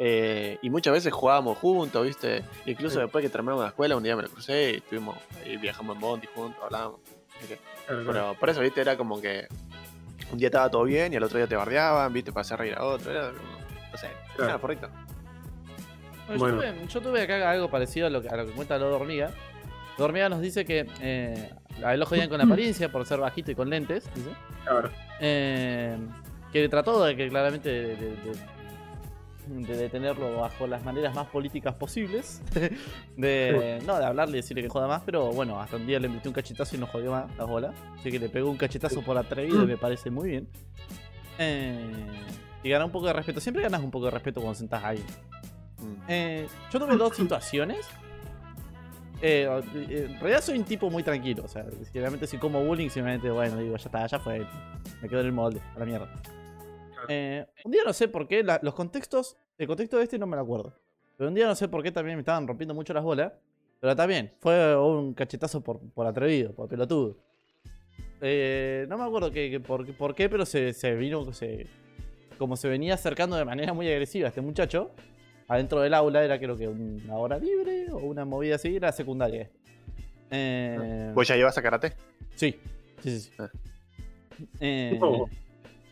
Eh, y muchas veces jugábamos juntos, viste. Incluso Sí. después que terminamos la escuela, un día me lo crucé y estuvimos ahí viajamos en Bondi juntos, hablábamos. qué. Claro, claro. Pero por eso, viste, era como que un día estaba todo bien y al otro día te bardeaban, viste, para hacer reír a otro. Era como, no sé, Claro. era porrito. Bueno, Bueno. Yo, tuve, yo tuve acá algo parecido a lo que, a lo que cuenta Lodo Hormiga. Lodo Hormiga nos dice que eh, a él lo jodían con la apariencia por ser bajito y con lentes. Dice. Claro. Eh, que trató de que claramente de, de- de- de detenerlo bajo las maneras más políticas posibles. de, no, de hablarle y decirle que joda más, pero bueno, hasta un día le metí un cachetazo y no jodió más las bolas. Así que le pegó un cachetazo por atrevido y me parece muy bien. Eh, y ganar un poco de respeto. Siempre ganas un poco de respeto cuando sentás ahí. Mm. Eh, yo tuve dos situaciones Eh, en realidad soy un tipo muy tranquilo. O sea, generalmente si como bullying, simplemente, bueno, digo, ya está, ya fue. Me quedo en el molde, a la mierda. Eh, un día no sé por qué, la- los contextos, el contexto de este no me lo acuerdo. Pero un día no sé por qué también me estaban rompiendo mucho las bolas. Pero también, fue un cachetazo por, por atrevido, por pelotudo. Eh, no me acuerdo que, que por, por qué, pero se, se vino, se, como se venía acercando de manera muy agresiva a este muchacho, adentro del aula era creo que una hora libre o una movida así, era secundaria. Eh, ¿Vos ya llevas a karate? sí, sí, sí. sí. Ah. Eh.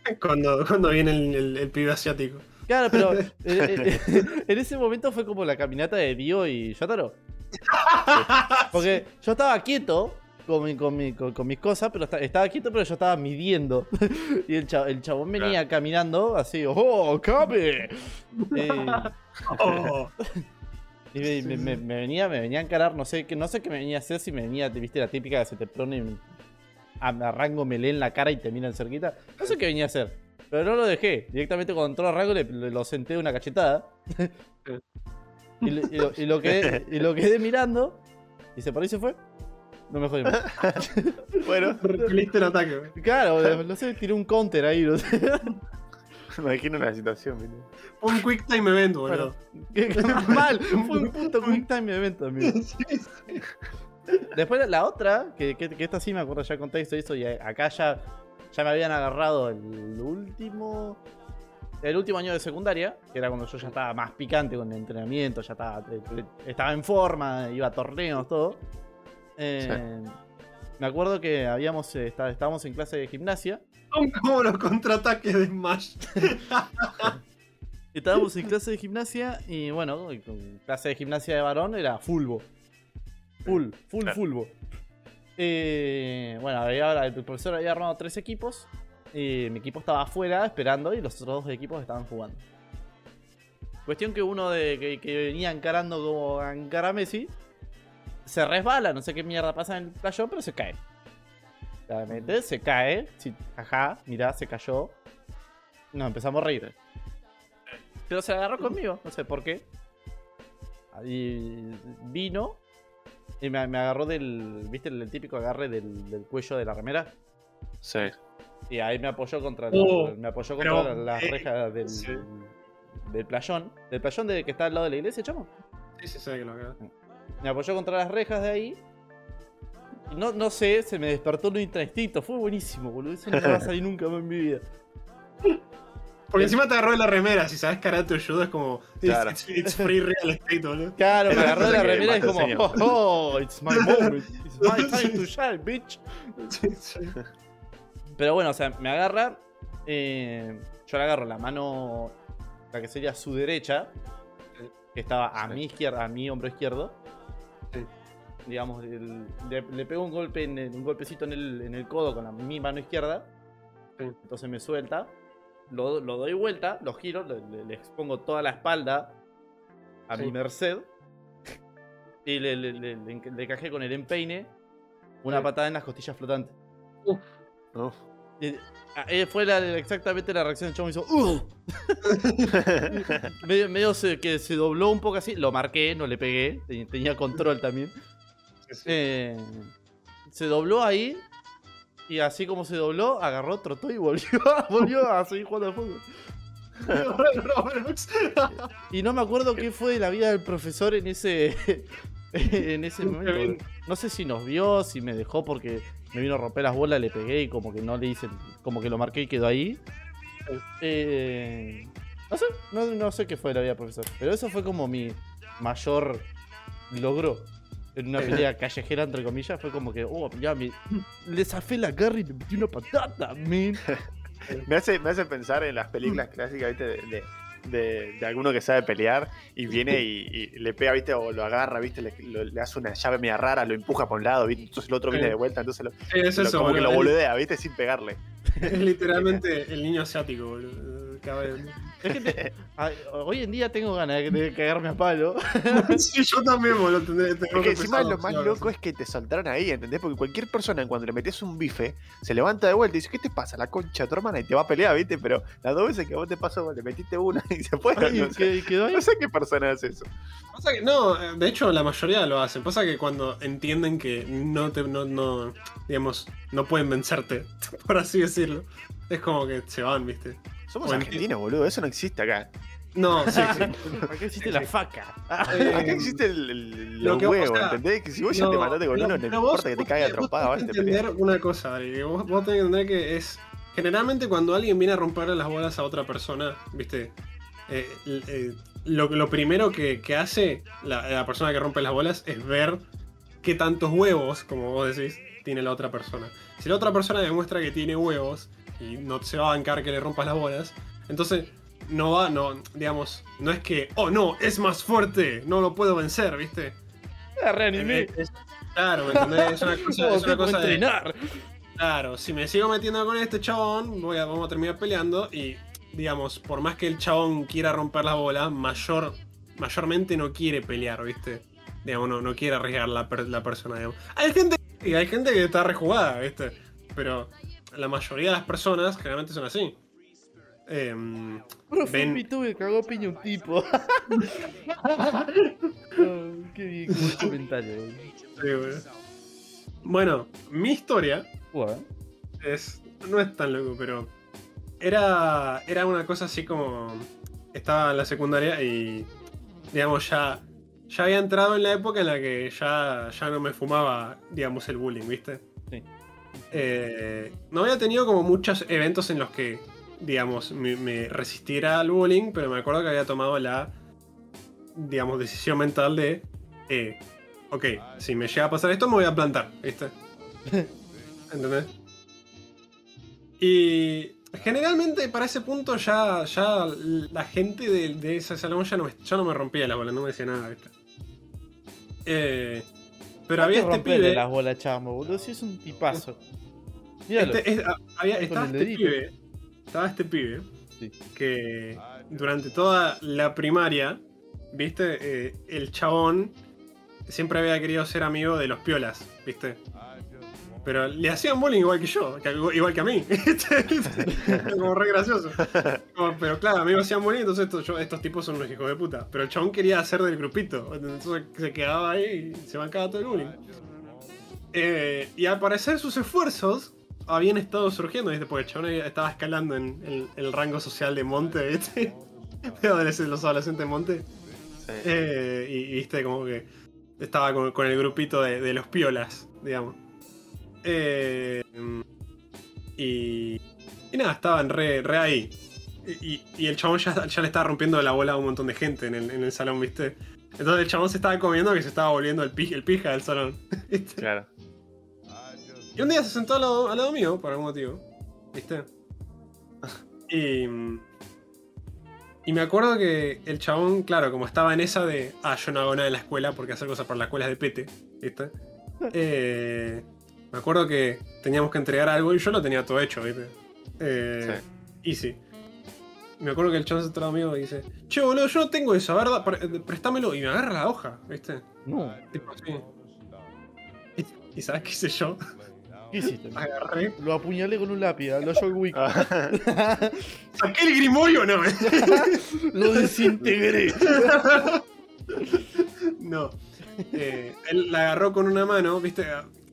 Cuando, cuando viene el, el- el pibe asiático. Claro, pero eh, eh, en ese momento fue como la caminata de Dio y Yotaro. Porque yo estaba quieto con, mi- con, mi- con- con mis cosas, pero esta- estaba quieto, pero yo estaba midiendo. Y el, cha- el chabón venía caminando así, ¡Oh, cabe! Eh, Oh. y me, me- me- me venía, me venía a encarar, no sé, qué, no sé qué me venía a hacer, si me venía, viste, la típica que se te pone a, a rango melé en la cara y te miran cerquita. No sé qué venía a hacer. Pero no lo dejé. Directamente cuando entró a rango le, le- lo senté de una cachetada. y, lo- y lo, y lo quedé, y lo quedé mirando. Y se paró y se fue. No me jodí más. Bueno, Repeliste el ataque, güey. Claro, no sé, tiré un counter ahí. No sé. me imagino la situación. Fue un quick time event, boludo. Qué Mal, fue un puto quick time event, amigo. Sí, sí. Después la otra, que, que, que esta sí me acuerdo ya contexto y eso, y acá ya, ya me habían agarrado el último. El último año de secundaria, que era cuando yo ya estaba más picante con el entrenamiento, ya estaba, eh, estaba en forma, iba a torneos, todo. Eh, Me acuerdo que habíamos eh, está- estábamos en clase de gimnasia. Son como los contraataques de Smash. Estábamos en clase de gimnasia y bueno, clase de gimnasia de varón era fulbo. Full, full, Claro. fulbo. Eh, bueno, había- el profesor había armado tres equipos. Y mi equipo estaba afuera esperando y los otros dos equipos estaban jugando. Cuestión que uno de que, que venía encarando como encara Messi se resbala, no sé qué mierda pasa en el playón, pero se cae. Claramente se cae. Sí, ajá, mirá, se cayó. Nos empezamos a reír. Pero se agarró conmigo, no sé por qué. Ahí vino y me, me agarró del. ¿Viste el, típico agarre del, del cuello de la remera? Sí. Y ahí me apoyó contra, Oh, la- me apoyó pero, contra la- las eh, rejas del, sí. del playón. Del playón de, que está al lado de la iglesia, chamo. Sí, sí, sabe que lo haga. Me apoyó contra las rejas de ahí. Y no, no sé, se me despertó un instinto. Fue buenísimo, boludo. Eso no me va a salir nunca más en mi vida. Porque encima te agarró de la remera. Si sabes karate judo, es como. Claro. It's, it's free real estate, boludo. Claro, me agarró de la remera y es como, oh, oh, it's my moment. It's my time to shine, bitch. Pero bueno, o sea, me agarra. eh, yo le agarro la mano, la que sería su derecha, que estaba a Sí. mi izquierda, a mi hombro izquierdo. Sí. Digamos, el- le, le pego un golpe en el- un golpecito en el, en el codo con la, mi mano izquierda. Sí. Entonces me suelta. Lo, lo doy vuelta, lo giro, le, le- le expongo toda la espalda a Sí. mi merced. Y le, le, le- le enca- le encajé con el empeine una Sí. patada en las costillas flotantes. Uf. Y- ah, eh, fue la- exactamente la reacción del chavo. Me hizo. Medio medio se- que se dobló un poco así. Lo marqué, no le pegué. te- Tenía control también. Sí, sí. Eh, se dobló ahí. Y así como se dobló, agarró, trotó y volvió, volvió a seguir jugando al fútbol. Y no me acuerdo qué fue de la vida del profesor en ese. en ese momento. No sé si nos vio, si me dejó porque me vino a romper las bolas, le pegué y como que no le hice. Como que lo marqué y quedó ahí. Eh, no sé, no, no sé qué fue de la vida del profesor. Pero eso fue como mi mayor logro. En una pelea callejera, entre comillas, fue como que, oh, ya me. Le zafé la garra y le metí una patata, man. Me hace, me hace pensar en las películas clásicas, ¿viste? De, de, de- de alguno que sabe pelear y viene y, y le pega, ¿viste? O lo agarra, ¿viste? Le, lo- le hace una llave media rara, lo empuja por un lado, ¿viste? Entonces el otro viene de vuelta, entonces lo, Sí, es lo- eso, como que lo boludo. boludea, ¿viste? Sin pegarle. Es literalmente el niño asiático, boludo. Cada vez- Es que te- ay, hoy en día tengo ganas de, de cagarme a palo. sí, yo también, boludo. tendré- tengo Es que encima lo más loco es que te soltaron ahí, ¿entendés? Porque cualquier persona cuando le metes un bife, se levanta de vuelta y dice, ¿qué te pasa? La concha de tu hermana y te va a pelear, ¿viste? Pero las dos veces que vos te pasó, vos le metiste una y se fue. Ay, no, sé, que- quedó ahí. no sé qué persona hace eso. Pasa que, no, de hecho la mayoría lo hacen. Pasa que cuando entienden que no te, no, no, digamos, no pueden vencerte, por así decirlo, es como que se van, ¿viste? Somos Bueno, argentinos, boludo, eso no existe acá. No, sí, sí. ¿Para qué existe la faca? Eh, Acá existe el, el, lo los que- o huevos, sea, ¿entendés? Que si vos ya no, te mataste con uno, no importa que te caiga trompada, vas tenés te que peleas. entender una cosa, Ari, que vos, vos tenés que entender que es. Generalmente cuando alguien viene a romperle las bolas a otra persona, ¿viste? Eh, eh, lo, lo primero que, que hace la, la persona que rompe las bolas es ver qué tantos huevos, como vos decís, tiene la otra persona. Si la otra persona demuestra que tiene huevos y no se va a bancar que le rompas las bolas, entonces no va, no, digamos, no es que, oh no, es más fuerte, no lo puedo vencer, ¿viste? La reanimé. Es- es- claro, ¿me entendés? Es una cosa, es una cosa de. Claro, si me sigo metiendo con este chabón, voy a, vamos a terminar peleando y, digamos, por más que el chabón quiera romper la bola, mayor, mayormente no quiere pelear, ¿viste? Digamos, no, no quiere arriesgar la, per- la persona, digamos. Hay gente, hay gente que está rejugada, ¿viste? Pero la mayoría de las personas generalmente son así. Profe, Ven- un cagó piña un tipo. Oh, qué bien, qué comentario. sí, güey. bueno, mi historia Bueno, es no es tan loco, pero era era una cosa así como estaba en la secundaria y digamos ya ya había entrado en la época en la que ya ya no me fumaba digamos el bullying, ¿viste? Eh, no había tenido como muchos eventos en los que digamos me, me resistiera al bullying, pero me acuerdo que había tomado la digamos decisión mental de eh, ok, si me llega a pasar esto me voy a plantar, ¿viste? ¿Entendés? Y generalmente para ese punto ya, ya la gente de, de ese salón ya no, me, ya no me rompía la bola, no me decía nada, ¿viste? Eh, pero había este pibe. las bolas, chamo, boludo. Si es un tipazo. Este- es- ah, había- estaba este pibe. Estaba este pibe. Sí. Que durante toda la primaria, ¿viste? Eh, el chabón siempre había querido ser amigo de los piolas, ¿viste? Pero le hacían bullying igual que yo, igual que a mí. Era como re gracioso. Como, pero claro, a mí me hacían bullying, entonces estos, yo- estos tipos son unos hijos de puta. Pero el chabón quería hacer del grupito. Entonces se quedaba ahí y se bancaba todo el bullying. Eh, y al parecer sus esfuerzos habían estado surgiendo, ¿viste? Porque el chabón estaba escalando en el, el rango social de Monte, ¿viste? De adolescentes- los adolescentes de Monte. Sí. Eh, y, y, viste, como que estaba con, con el grupito de, de los piolas, digamos. Eh, y, y nada, estaban re, re ahí. Y, y- y el chabón ya, ya le estaba rompiendo la bola a un montón de gente en el, en el salón, ¿viste? Entonces el chabón se estaba comiendo que se estaba volviendo el, pi- el pija del salón. ¿viste? Claro. Y un día se sentó al lado, al lado mío, por algún motivo. ¿Viste? Y. Y me acuerdo que el chabón, claro, como estaba en esa de. Ah, yo no hago nada en la escuela porque hacer cosas para la escuela es de pete. ¿Viste? Eh, me acuerdo que teníamos que entregar algo y yo lo tenía todo hecho, ¿viste? Eh, Easy. Y me acuerdo que el chabón se entró amigo y dice: Che, boludo, yo no tengo eso, a ver, da- pre- préstamelo. Y me agarra la hoja, ¿viste? No, Tipo así. ¿Y sabes qué hice yo? ¿qué hiciste? Agarré. Lo apuñalé con un lápiz, lo John. Ah, ¿Saqué el grimorio o no? Lo desintegré. no. Eh, él la agarró con una mano, ¿viste?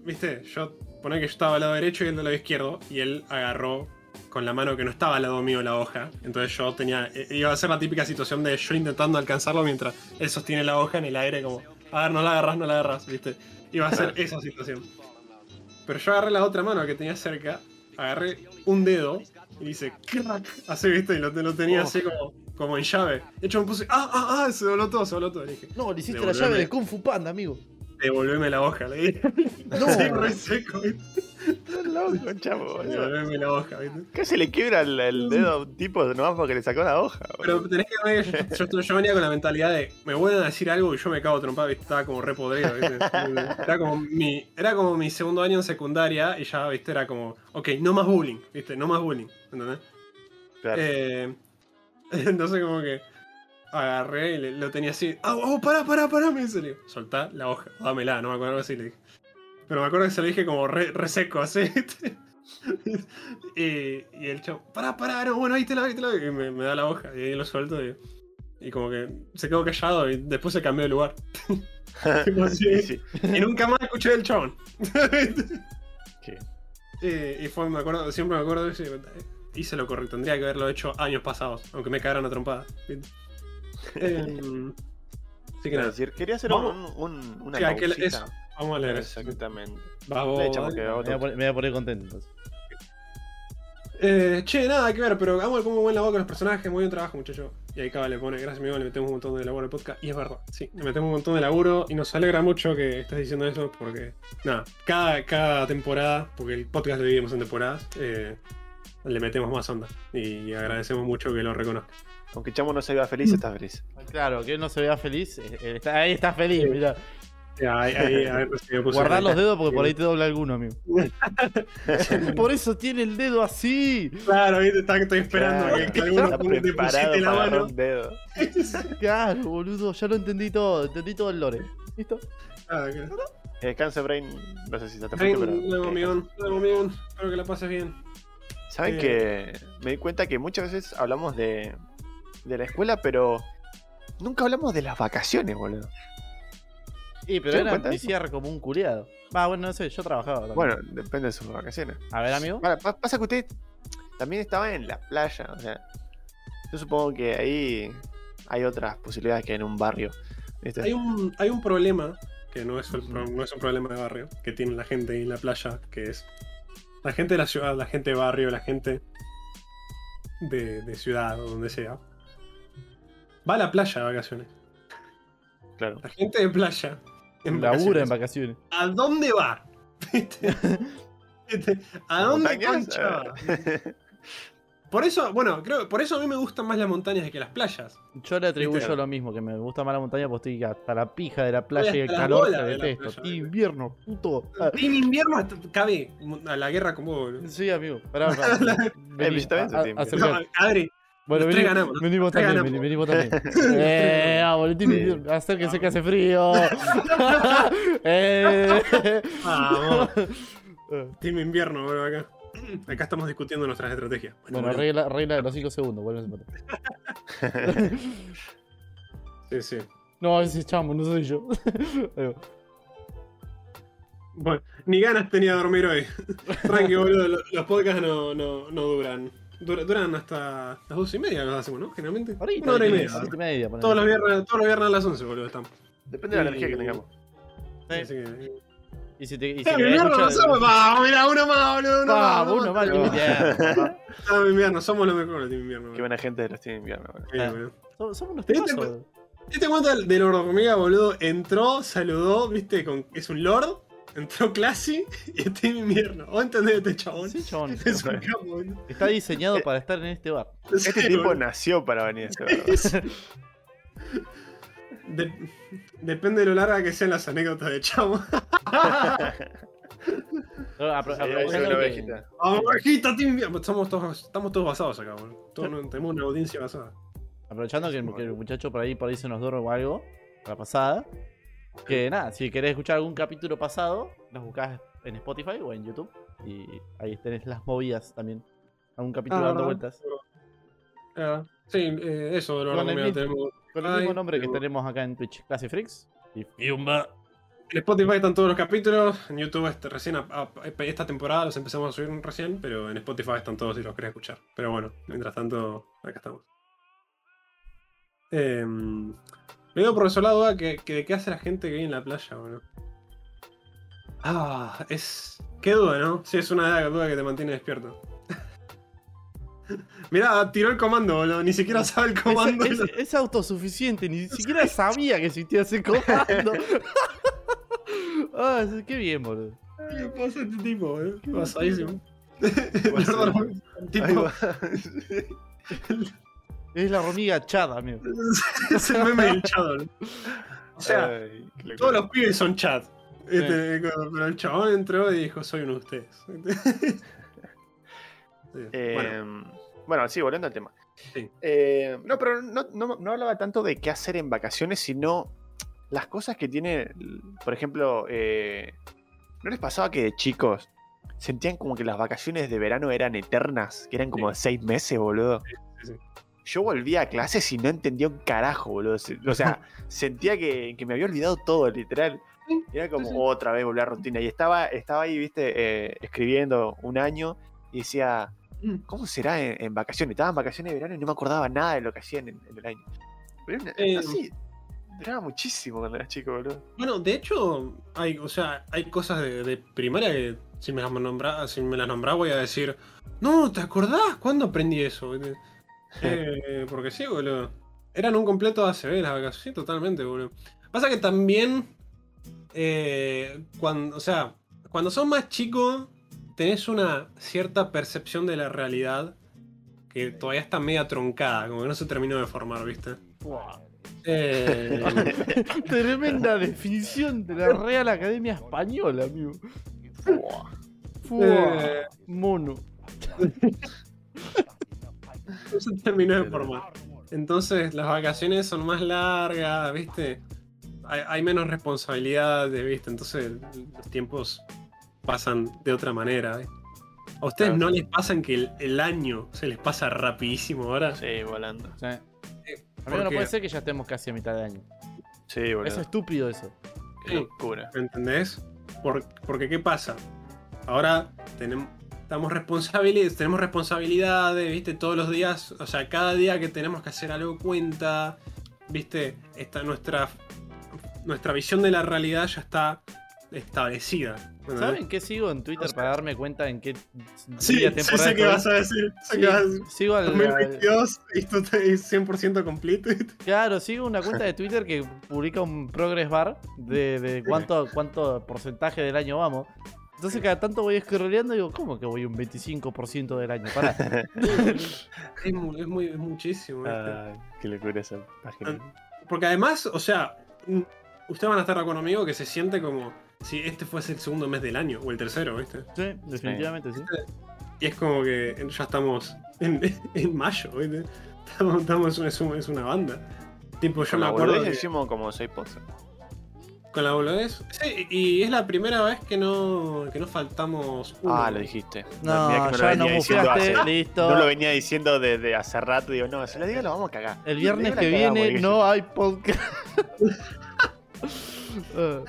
¿Viste? Yo poné que yo estaba al lado derecho y él del lado izquierdo. Y él agarró con la mano que no estaba al lado mío la hoja. Entonces yo tenía. eh, Iba a ser la típica situación de yo intentando alcanzarlo mientras él sostiene la hoja en el aire, como. A ver, no la agarras, no la agarras, ¿viste? Iba a ser esa situación. Pero yo agarré la otra mano que tenía cerca, agarré un dedo y dice crack, así, ¿viste? Y lo, lo tenía Oh. así como, como en llave. De hecho me puse, ah, ah, ah, se dobló todo, se dobló todo. Le dije, No, le hiciste la llave de Kung Fu Panda, amigo. Devolveme la hoja, le dije. No. Re seco, ¿viste? Estás loco, chavo. Devolveme la hoja, ¿viste? Casi le quiebra el, el dedo a un tipo nomás porque le sacó la hoja. Pero tenés que ver yo, yo, yo venía con la mentalidad de me vuelven a decir algo y yo me cago trompada, ¿viste? Estaba como re podrido, ¿viste? Era como, mi, era como mi segundo año en secundaria y ya, ¿viste? Era como, ok, no más bullying, ¿viste? No más bullying, ¿entendés? Claro. Eh, Entonces como que agarré y le- lo tenía así. ¡Ah, oh, pará, pará, pará! Me dice, le digo, soltá la hoja, dámela, no me acuerdo así le dije. Pero me acuerdo que se lo dije como re, re seco, así. y, y el chavo, pará, pará, no, bueno, ahí te la ahí te la Y me, me da la hoja y ahí lo suelto y, y como que se quedó callado y después se cambió de lugar. Así. Sí, sí. y nunca más escuché del chabón. ¿Qué? y, y fue, me acuerdo, siempre me acuerdo de eso. Hice lo correcto, tendría que haberlo hecho años pasados, aunque me cagaran a trompada. Em, así que Quiero nada, decir, quería hacer un, Vamos. un- una Sí, aquel- pausita. eso. vamos a leer eso. Exactamente. Va, vos, Le echamos dale. que Me voy, a poner, me voy a poner contento entonces. Eh, che, nada que ver, pero Amo como buen labor con los personajes, muy buen trabajo, muchacho. Y ahí Cava le pone, gracias amigo, le metemos un montón de laburo al podcast. Y es verdad, sí, le metemos un montón de laburo y nos alegra mucho que estés diciendo eso porque, nada, cada, cada temporada, porque el podcast lo dividimos en temporadas, eh, le metemos más onda. Y agradecemos mucho que lo reconozca. Aunque Chamo no se vea feliz, está feliz. Claro, que él no se vea feliz. eh, eh, está- ahí está feliz, mira. Ya, Ahí, ahí, a ver, si me puse Guardar los dedos porque por ahí te dobla alguno, amigo. por eso tiene el dedo así. Claro, ahí te está- estoy esperando Claro, que, que alguno te preparado pusiste la mano. dedo. Claro, boludo, ya lo entendí todo. Entendí todo el lore. ¿Listo? Ah, que- Que descanse, Brain. No sé si está Ven, fuerte, pero. nuevo amigón, nuevo amigón. Espero que la pases bien. ¿Saben Eh. que me di cuenta que muchas veces hablamos de, de la escuela, pero nunca hablamos de las vacaciones, boludo? Y pero ¿Se dan era mi cierre como un culiado. Va, bueno, no sé, yo trabajaba también. Bueno, depende de sus vacaciones. A ver, amigo. Pasa que usted también estaba en la playa, o sea, yo supongo que ahí hay otras posibilidades que en un barrio. ¿viste? Hay un, hay un problema, que no es, el no es un problema de barrio, que tiene la gente ahí en la playa, que es la gente de la ciudad, la gente de barrio, la gente de, de ciudad o donde sea. Va a la playa de vacaciones. Claro. La gente de playa. En Labura en vacaciones. vacaciones. ¿A dónde va? ¿A dónde concha va? Por eso, bueno, creo por eso a mí me gustan más las montañas que las playas. Yo le atribuyo lo mismo, que me gusta más la montaña porque estoy hasta la pija de la playa y el calor que de detesto. playa, Invierno, puto. En invierno hasta- cabe a la guerra con vos, boludo. Sí, amigo. Pará, pará. A- a-. No, Adri, Bueno, tres ganamos, tres también, vos también. eh, ah, boletín, acérquense que hace frío. eh. vamos. Team invierno, boludo, acá. Acá estamos discutiendo nuestras estrategias. Bueno, boludo. regla, regla de los 5 segundos, vuelven a. Sí, sí. No, ese chamo, no soy yo. Bueno, ni ganas tenía de dormir hoy. Tranqui, boludo, lo- los podcasts no, no, no duran. Dura- duran hasta las dos y media los hacemos, ¿no? Generalmente. Ahorita, Una hora y media. siete y media. Todos los viernes, todos los viernes a las 11, boludo, estamos. Depende de la energía que tengamos. Sí. Así que- Y si te, y si Eh, Vamos, mira, uno más, boludo, uno más. uno más, Team Invierno. invierno, somos los mejores, Team invierno. Qué buena gente de los Team Invierno. boludo. Ah. Somos- unos ¿Te tipazos. diste ¿Te diste cuenta del hormiga, boludo? Entró, saludó, viste, con, es un lord, entró classy y está en invierno. ¿Vos entendés este chabón? Sí, chabón. Es un capo, boludo. Está diseñado para estar en este bar. Este Sí, tipo nació para venir a este. De- depende de lo larga que sean las anécdotas de chavo. Aprovechando que- ovejita. Estamos todos, estamos todos basados acá, boludo. Todos tenemos una audiencia basada. Aprovechando que, el- que el muchacho por ahí, por ahí se nos duró o algo, la pasada. Que nada, si querés escuchar algún capítulo pasado, los buscás en Spotify o en YouTube. Y ahí tenés las movidas también. Algún capítulo Ah, dando vueltas. Ah, sí, eh, eso de lo Con el mismo- tenemos. Con el Ay, mismo nombre que tenemos acá en Twitch, Classy Freaks. Y Fiumba. En Spotify están todos los capítulos. En YouTube este, recién a- a- esta temporada los empezamos a subir recién, pero en Spotify están todos si los querés escuchar. Pero bueno, mientras tanto, acá estamos. Eh, me dio por la duda que, que de qué hace la gente que vive en la playa, boludo. Ah, es. Qué duda, ¿no? Sí, es una duda que te mantiene despierto. Mirá, tiró el comando, boludo. Ni siquiera sabe el comando. Es, es- es autosuficiente, ni siquiera sabía que existía ese comando. ah, qué bien, boludo. ¿Qué pasa este tipo, boludo? Pasadísimo. Pasa- Perdón, Ahí tipo. Es la hormiga chada, amigo. es el meme del chat, boludo. O sea, Ay, todos los pibes son chat. Este, Pero el chabón entró y dijo, soy uno de ustedes. Sí, Eh, bueno, bueno. sí, volviendo al tema. Sí. Eh, no, pero no, no- no hablaba tanto de qué hacer en vacaciones, sino las cosas que tiene, por ejemplo, eh, ¿no les pasaba que de chicos sentían como que las vacaciones de verano eran eternas? Que eran como de seis meses, boludo. Yo volvía a clases y no entendía un carajo, boludo. O sea, sentía que, que me había olvidado todo, literal. Era como sí. otra vez volver a rutina. Y estaba, estaba ahí, viste, eh, escribiendo un año y decía, Mm. ¿cómo será en, en vacaciones? Estaba en vacaciones de verano y no me acordaba nada de lo que hacían en, en el año. Pero era una- Eh, así, duraba muchísimo cuando era chico, boludo. Bueno, de hecho, hay, o sea, hay cosas de, de primaria que si me las nombrás, si me las nombrás voy a decir, no, ¿te acordás? ¿Cuándo aprendí eso? Eh, porque sí, boludo. Eran un completo ACB las vacaciones, sí, totalmente, boludo. Pasa que también, eh, cuando, o sea, cuando sos más chico, tenés una cierta percepción de la realidad que todavía está media truncada, como que no se terminó de formar, ¿viste? Eh, Tremenda definición de la Real Academia Española, amigo. Fua. Fua. Eh. Mono. no se terminó de formar. Entonces las vacaciones son más largas, ¿viste? Hay, hay menos responsabilidades, ¿viste? Entonces los tiempos pasan de otra manera. ¿viste? ¿A ustedes Claro. no les pasan que el, el año se les pasa rapidísimo ahora? Sí, volando. Sí. Eh, Amigo, no porque- puede ser que ya estemos casi a mitad de año. Sí, boludo. Es estúpido eso. Qué locura. ¿Me entendés? Por- porque ¿qué pasa? Ahora tenemos, estamos responsabilidades, tenemos responsabilidades, ¿viste? Todos los días, o sea, cada día que tenemos que hacer algo cuenta, ¿viste? Está nuestra, nuestra visión de la realidad ya está establecida. ¿Saben qué sigo en Twitter O sea- para darme cuenta en qué Sí, día sí temporada sé qué vas a decir. sé Sí, que vas a decir. sigo al, al- 2022 y esto es 100% completo. Claro, sigo una cuenta de Twitter que publica un progress bar de, de cuánto, cuánto porcentaje del año vamos. Entonces cada tanto voy scrolleando y digo, ¿cómo que voy un 25% del año? Pará. Es, mu- es muy, es muchísimo. Ay, qué locura esa página. Porque además, o sea, mm, ustedes van a estar conmigo que se siente como si este fuese el segundo mes del año o el tercero, ¿viste? Sí, definitivamente sí. Y es como que ya estamos en, en mayo, ¿viste? Estamos, estamos- es, un- es una banda. Tipo, yo Con me acuerdo que- hicimos como seis podcasts. Con la boludez. Sí, y es la primera vez que no, que no faltamos uno. Ah, lo dijiste. No, mirá que ya venía no hace- listo. No lo venía diciendo desde hace rato. Digo, no, si lo digo lo vamos a cagar. El viernes que cagamos, viene no hay podcast.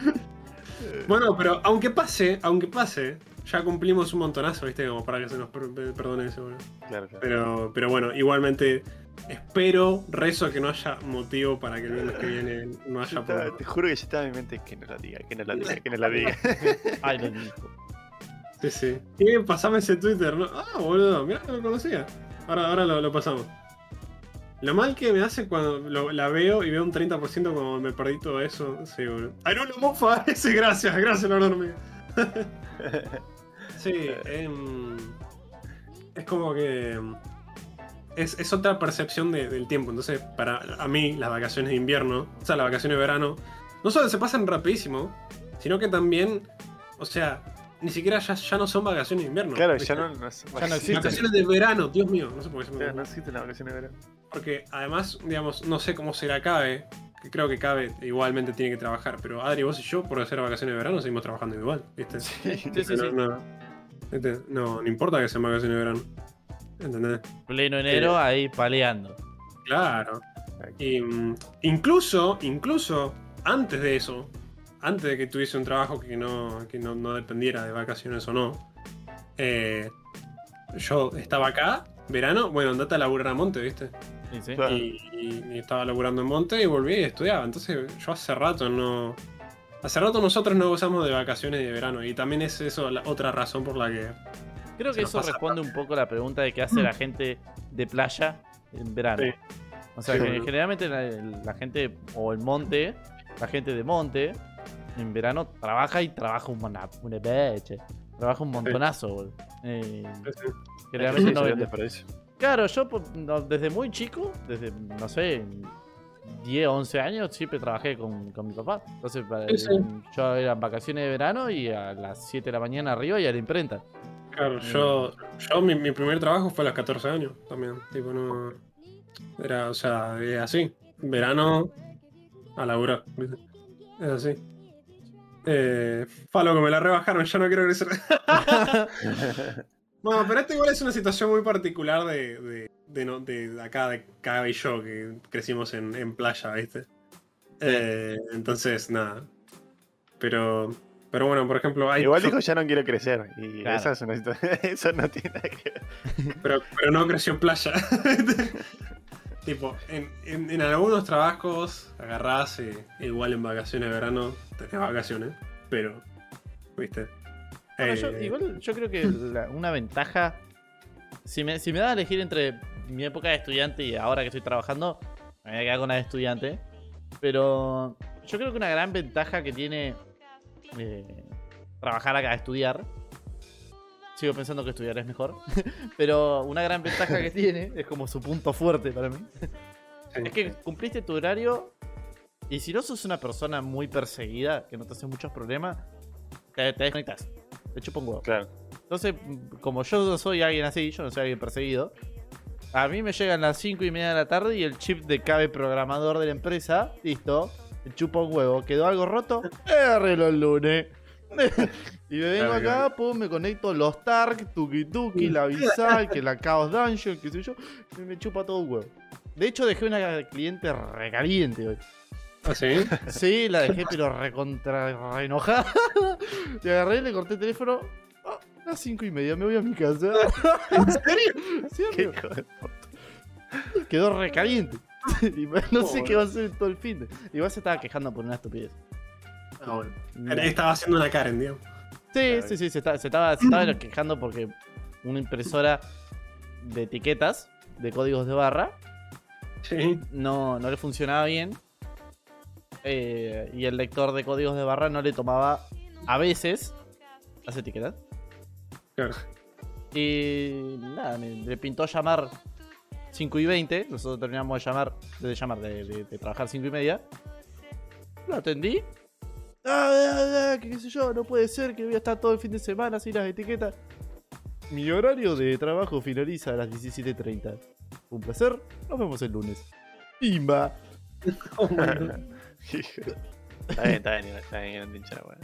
Bueno, pero aunque pase, aunque pase, ya cumplimos un montonazo, ¿viste? Como para que se nos per- perdone eso, boludo. Claro, claro. Pero, pero bueno, igualmente espero, rezo que no haya motivo para que el viernes que viene no haya problema. te juro que yo estaba en mi mente que no lo diga, que no lo diga, que no lo diga. ay, lo dijo. Sí, sí. Y pasame ese Twitter, ¿no? Ah, boludo, mirá que lo conocía. Ahora, ahora lo, lo pasamos. Lo mal que me hace cuando lo- la veo y veo un 30% como me perdí todo eso. Sí, boludo. ¡Ay, no, la mofa! Ese, gracias, gracias, lo enorme. Sí, em, es como que. Es, es otra percepción de- del tiempo. Entonces, para a mí, las vacaciones de invierno, o sea, las vacaciones de verano, no solo se pasan rapidísimo, sino que también, o sea, ni siquiera ya, ya no son vacaciones de invierno. Claro, ¿viste? ya no, no, Ya no existe. Vacaciones de verano, Dios mío, no sé por qué se me Claro, no existe la vacación de verano. Porque además, digamos, no sé cómo será Cabe, que creo que Cabe igualmente tiene que trabajar, pero Adri, vos y yo, por hacer vacaciones de verano, seguimos trabajando igual, ¿viste? Sí, sí, sí. no, no, no importa que sean vacaciones de verano. ¿Entendés? Pleno enero ahí paleando. Claro. Y, mm, incluso, incluso antes de eso, antes de que tuviese un trabajo que no, que no, no dependiera de vacaciones o no, eh, yo estaba acá, verano, bueno, andate a laburar a Monte, ¿viste? Sí, sí. Claro. Y, y- y estaba laburando en Monte y volví y estudiaba. Entonces yo hace rato no... Hace rato nosotros no gozamos de vacaciones de verano y también es eso la otra razón por la que... Creo que eso responde un poco a la pregunta de qué hace la gente de playa en verano. Sí. O sea, Sí, que generalmente la, la gente, o el monte, la gente de monte, en verano trabaja y trabaja un mona, una beche. Trabaja un montonazo. Eh, generalmente Sí, no sería un ve- desperdicio. Claro, yo no, desde muy chico, desde, no sé, 10, 11 años, siempre trabajé con, con mi papá. Entonces, para- Sí, sí. yo era en vacaciones de verano y a las 7 de la mañana arriba y a la imprenta. Claro, yo, yo mi, mi primer trabajo fue a los 14 años también. Tipo, no... Era, o sea, es así. Verano a laburar. Es así. Eh, Falo, que me la rebajaron, ya no quiero crecer. bueno, pero esta igual es una situación muy particular de, de, de, no- de acá, de Cabe y yo, que crecimos en, en playa, ¿viste? Eh, entonces, nada. Pero, pero bueno, por ejemplo, hay. Igual dijo ya no quiero crecer. Y Claro. esa es una situación. Eso no tiene nada que ver. pero, pero no creció en playa. tipo, en, en- en algunos trabajos agarrás eh, igual en vacaciones de verano, tenés vacaciones, pero, viste. Bueno, yo, Eh, igual yo creo que la- una ventaja. Si me, si me da a elegir entre mi época de estudiante y ahora que estoy trabajando, me voy a quedar con la de estudiante. Pero yo creo que una gran ventaja que tiene eh, trabajar acá, estudiar. Sigo pensando que estudiar es mejor. pero una gran ventaja que tiene, es como su punto fuerte para mí. Es que cumpliste tu horario y si no sos una persona muy perseguida, que no te hace muchos problemas, te, te desconectas. Te chupa un huevo. Claro. Entonces, como yo no soy alguien así, yo no soy alguien perseguido, a mí me llegan las 5 y media de la tarde y el chip de cabe programador de la empresa, listo, chupa un huevo. ¿Quedó algo roto? Arreglo el lunes. y me vengo Claro, acá, pum, me conecto los Tark, Tuki Tuki, la Visal, que la Chaos Dungeon, qué sé yo, y me chupa todo un huevo. De hecho, dejé una cliente recaliente hoy. ¿Ah, sí? Sí, la dejé, pero recontra re enojada. Le agarré, le corté el teléfono. Ah, las cinco y media, me voy a mi casa. ¿En serio? Sí, Qué amigo, hijo de- Quedó recaliente. Y no sé qué va a hacer todo el fin. de- Igual se estaba quejando por una estupidez. Ah, bueno. Estaba haciendo una Karen, digamos. Sí, sí, sí, se, está- se estaba, se estaba quejando porque una impresora de etiquetas, de códigos de barra, Sí. no, no le funcionaba bien. Eh, y el lector de códigos de barra no le tomaba a veces las etiquetas. Claro. Y nada, me, le pintó llamar 5 y 20. Nosotros terminamos de llamar, de llamar, de, de- de trabajar 5 y media. Lo atendí. Ah, ah, ah, que qué sé yo, no puede ser que voy a estar todo el fin de semana sin las etiquetas. Mi horario de trabajo finaliza a las 17.30. Un placer, nos vemos el lunes. Pimba. Está bien, está bien, está bien, hueá.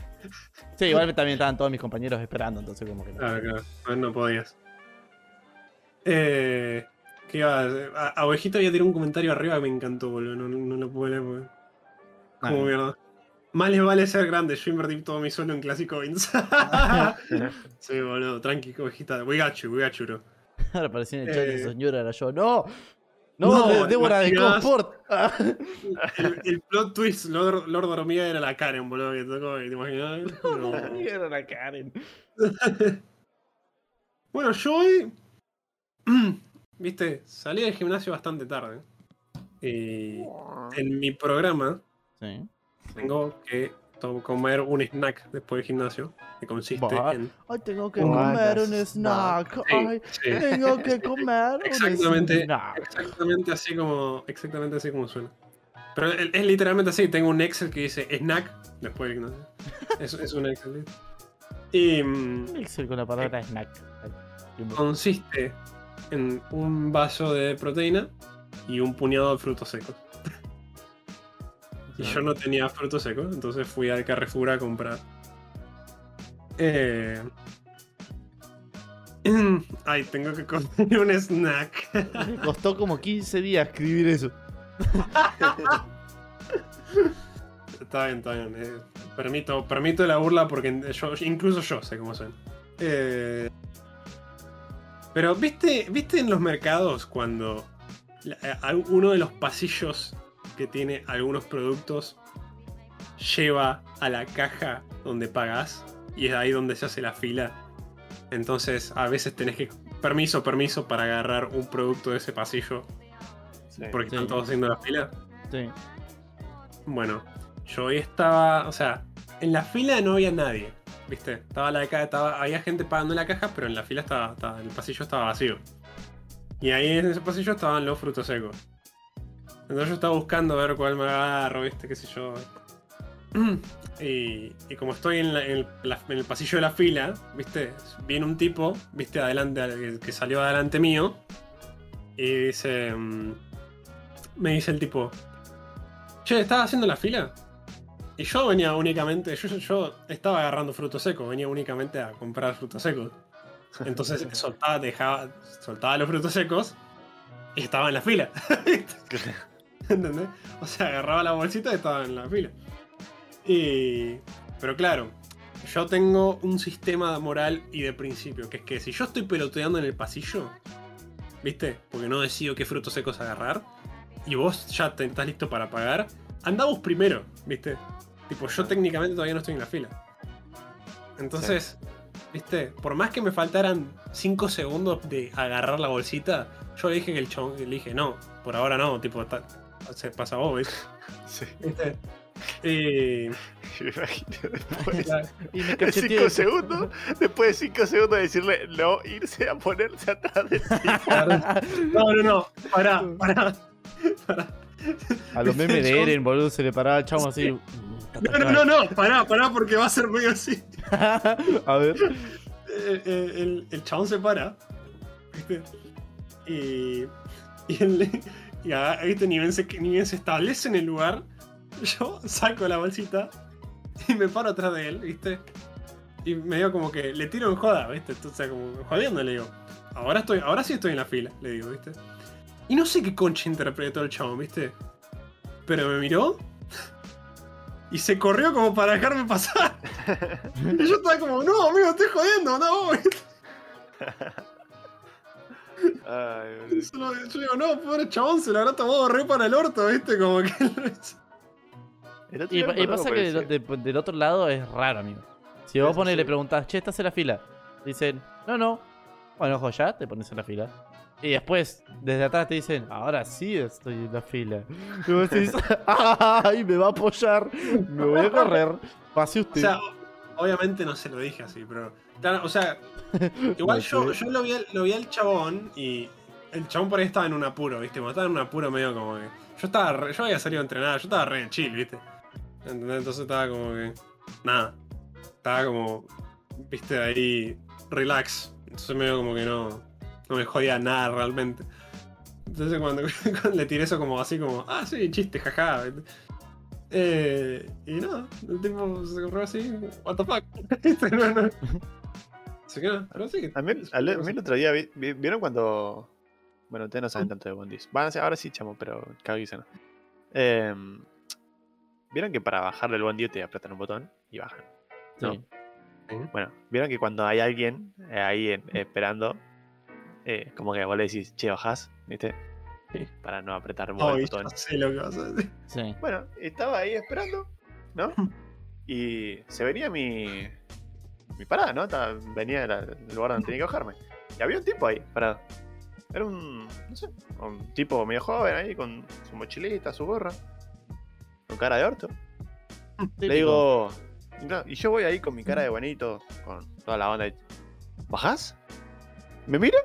Sí, igual también estaban todos mis compañeros esperando, entonces como que no. Claro, claro. No, no podías. Eh, ¿Qué iba a? A, a Ovejita había tirado un comentario arriba que me encantó, boludo. No, no, no lo puedo leer porque. Como mierda. Más les vale ser grande. Yo invertí todo mi sueldo en clásico Vince. sí, boludo. Tranqui, Ovejita. We got you, we got you, bro. Ahora apareció en el chat Eh. señora, era yo. ¡No! ¡No! No, Débora de. Ah. El, el plot twist, Lord, Lord Hormiga era la Karen, boludo. Que tocó, ¿te imaginas? No. Era la Karen. Bueno, yo hoy. Viste, salí del gimnasio bastante tarde. Y en mi programa Sí. tengo que comer un snack después del gimnasio. Que consiste Bah. en. Ay, tengo que Oh, comer un snack. Ay, sí. tengo que comer un Exactamente. snack. Exactamente así como. Exactamente así como suena. Pero es, es literalmente así. Tengo un Excel que dice snack después del gimnasio. Es, es un Excel. Y. mm, Excel con la palabra snack. Qué mo- consiste en un vaso de proteína y un puñado de frutos secos. Y yo no tenía frutos secos, entonces fui al Carrefour a comprar. Eh... Ay, tengo que comer un snack. Me costó como 15 días escribir eso. está bien, está bien. eh, permito, permito la burla porque yo, incluso yo sé cómo son. Eh, pero, ¿viste, ¿viste en los mercados cuando eh, uno de los pasillos que tiene algunos productos lleva a la caja donde pagas y es ahí donde se hace la fila? Entonces, a veces tenés que. Permiso, permiso para agarrar un producto de ese pasillo Sí. porque Sí. están todos haciendo la fila. Sí. Bueno, yo hoy estaba, o sea, en la fila no había nadie, ¿viste? Estaba la ca- estaba, había gente pagando en la caja, pero en la fila estaba, el pasillo estaba vacío. Y ahí en ese pasillo estaban los frutos secos. Entonces yo estaba buscando ver cuál me agarro, ¿viste? ¿Qué sé yo? Y, como estoy en, el, pasillo de la fila, ¿viste? Viene un tipo, ¿viste? Adelante, que- que salió adelante mío. Y dice... mm, me dice el tipo, che, ¿estás haciendo la fila? Y yo venía únicamente, yo, yo estaba agarrando frutos secos, venía únicamente a comprar frutos secos. Entonces soltaba, dejaba, soltaba los frutos secos y estaba en la fila. ¿Entendés? O sea, agarraba la bolsita y estaba en la fila. Y. Pero claro, yo tengo un sistema moral y de principio, que es que si yo estoy peloteando en el pasillo, ¿viste? Porque no decido qué frutos secos agarrar, y vos ya te, estás listo para pagar, andamos primero, ¿viste? Tipo, yo técnicamente todavía no estoy en la fila. Entonces, ¿viste? Por más que me faltaran 5 segundos de agarrar la bolsita, yo le dije que el chabón, le dije, no, por ahora no, tipo, está, se pasa vos, ¿viste? Sí. ¿Viste? Y. Me imagino después Y me de. 5 segundos, después de 5 segundos de decirle no, irse a ponerse atrás de ti. No, no, no, pará, pará. pará. A los memes de Eren, boludo, se le paraba el chamo así. No, no, no, no, pará, pará, porque va a ser medio así. A ver. Eh, eh, el, el chabón se para. ¿viste? Y. Y, el, y a- ¿viste? Ni, bien se, ni bien se establece en el lugar. Yo saco la bolsita y me paro atrás de él, ¿viste? Y me digo como que le tiro en joda, ¿viste? Entonces, como jodiendo, le digo. Ahora, estoy, ahora sí estoy en la fila, le digo, ¿viste? Y no sé qué concha interpretó el chabón, ¿viste? Pero me miró y se corrió como para dejarme pasar. Y yo estaba como, no, amigo, estoy jodiendo, no, ¿viste? Ay. Solo- Yo digo, no, pobre chabón, se lo habrá tomado re para el orto, ¿viste? Como que. El otro Y, pa- y pasa que de- de- del otro lado es raro, amigo. Si vos Sí, pones y le sí. preguntás, che, ¿estás en la fila? Dicen, no, no. Bueno, ojo, ya te pones en la fila. Y después, desde atrás te dicen, ahora sí estoy en la fila. Y vos decís, ¡ay! Me va a apoyar. Me voy a correr. Pase O usted. sea, obviamente no se lo dije así, pero. Claro, o sea, igual No yo, yo lo, vi lo vi al chabón y. El chabón por ahí estaba en un apuro, ¿viste? Estaba en un apuro medio como que. Yo estaba re- yo había salido a entrenar, yo estaba re chill, ¿viste? ¿Entendés? Entonces estaba como que. Nada. Estaba como. ¿Viste? Ahí. Relax. Entonces medio como que no. No me jodía nada realmente. Entonces cuando, cuando le tiré eso como así como. Ah, sí, chiste, jaja. Eh, y nada, el tipo se corrió así, what the fuck. No, no. Se quedó, pero sí. A mí, al- a mí el otro día, vi- vi- ¿vieron cuando.? Bueno, ustedes no saben tanto de One Piece. Van a ser- ahora sí, chamo, pero caguiza no. Em, ¿Vieron que para bajar del One te apretan un botón y bajan? ¿no? Sí. Bueno, ¿vieron que cuando hay alguien eh, ahí en- esperando, eh, como que vos le decís, che, bajás, ¿viste? Sí. Para no apretar vos el Ay, botón. sé lo que vas a decir. Sí. Bueno, estaba ahí esperando, ¿no? Y se venía mi. Mi parada, ¿no? Estaba- venía del lugar donde tenía que bajarme. Y había un tipo ahí, parado. Era un. No sé, un tipo medio joven ahí, con su mochilita, su gorra. Con cara de orto. Le digo. Y yo voy ahí con mi cara de bonito, con toda la onda. de, ¿Bajás? ¿Me mira?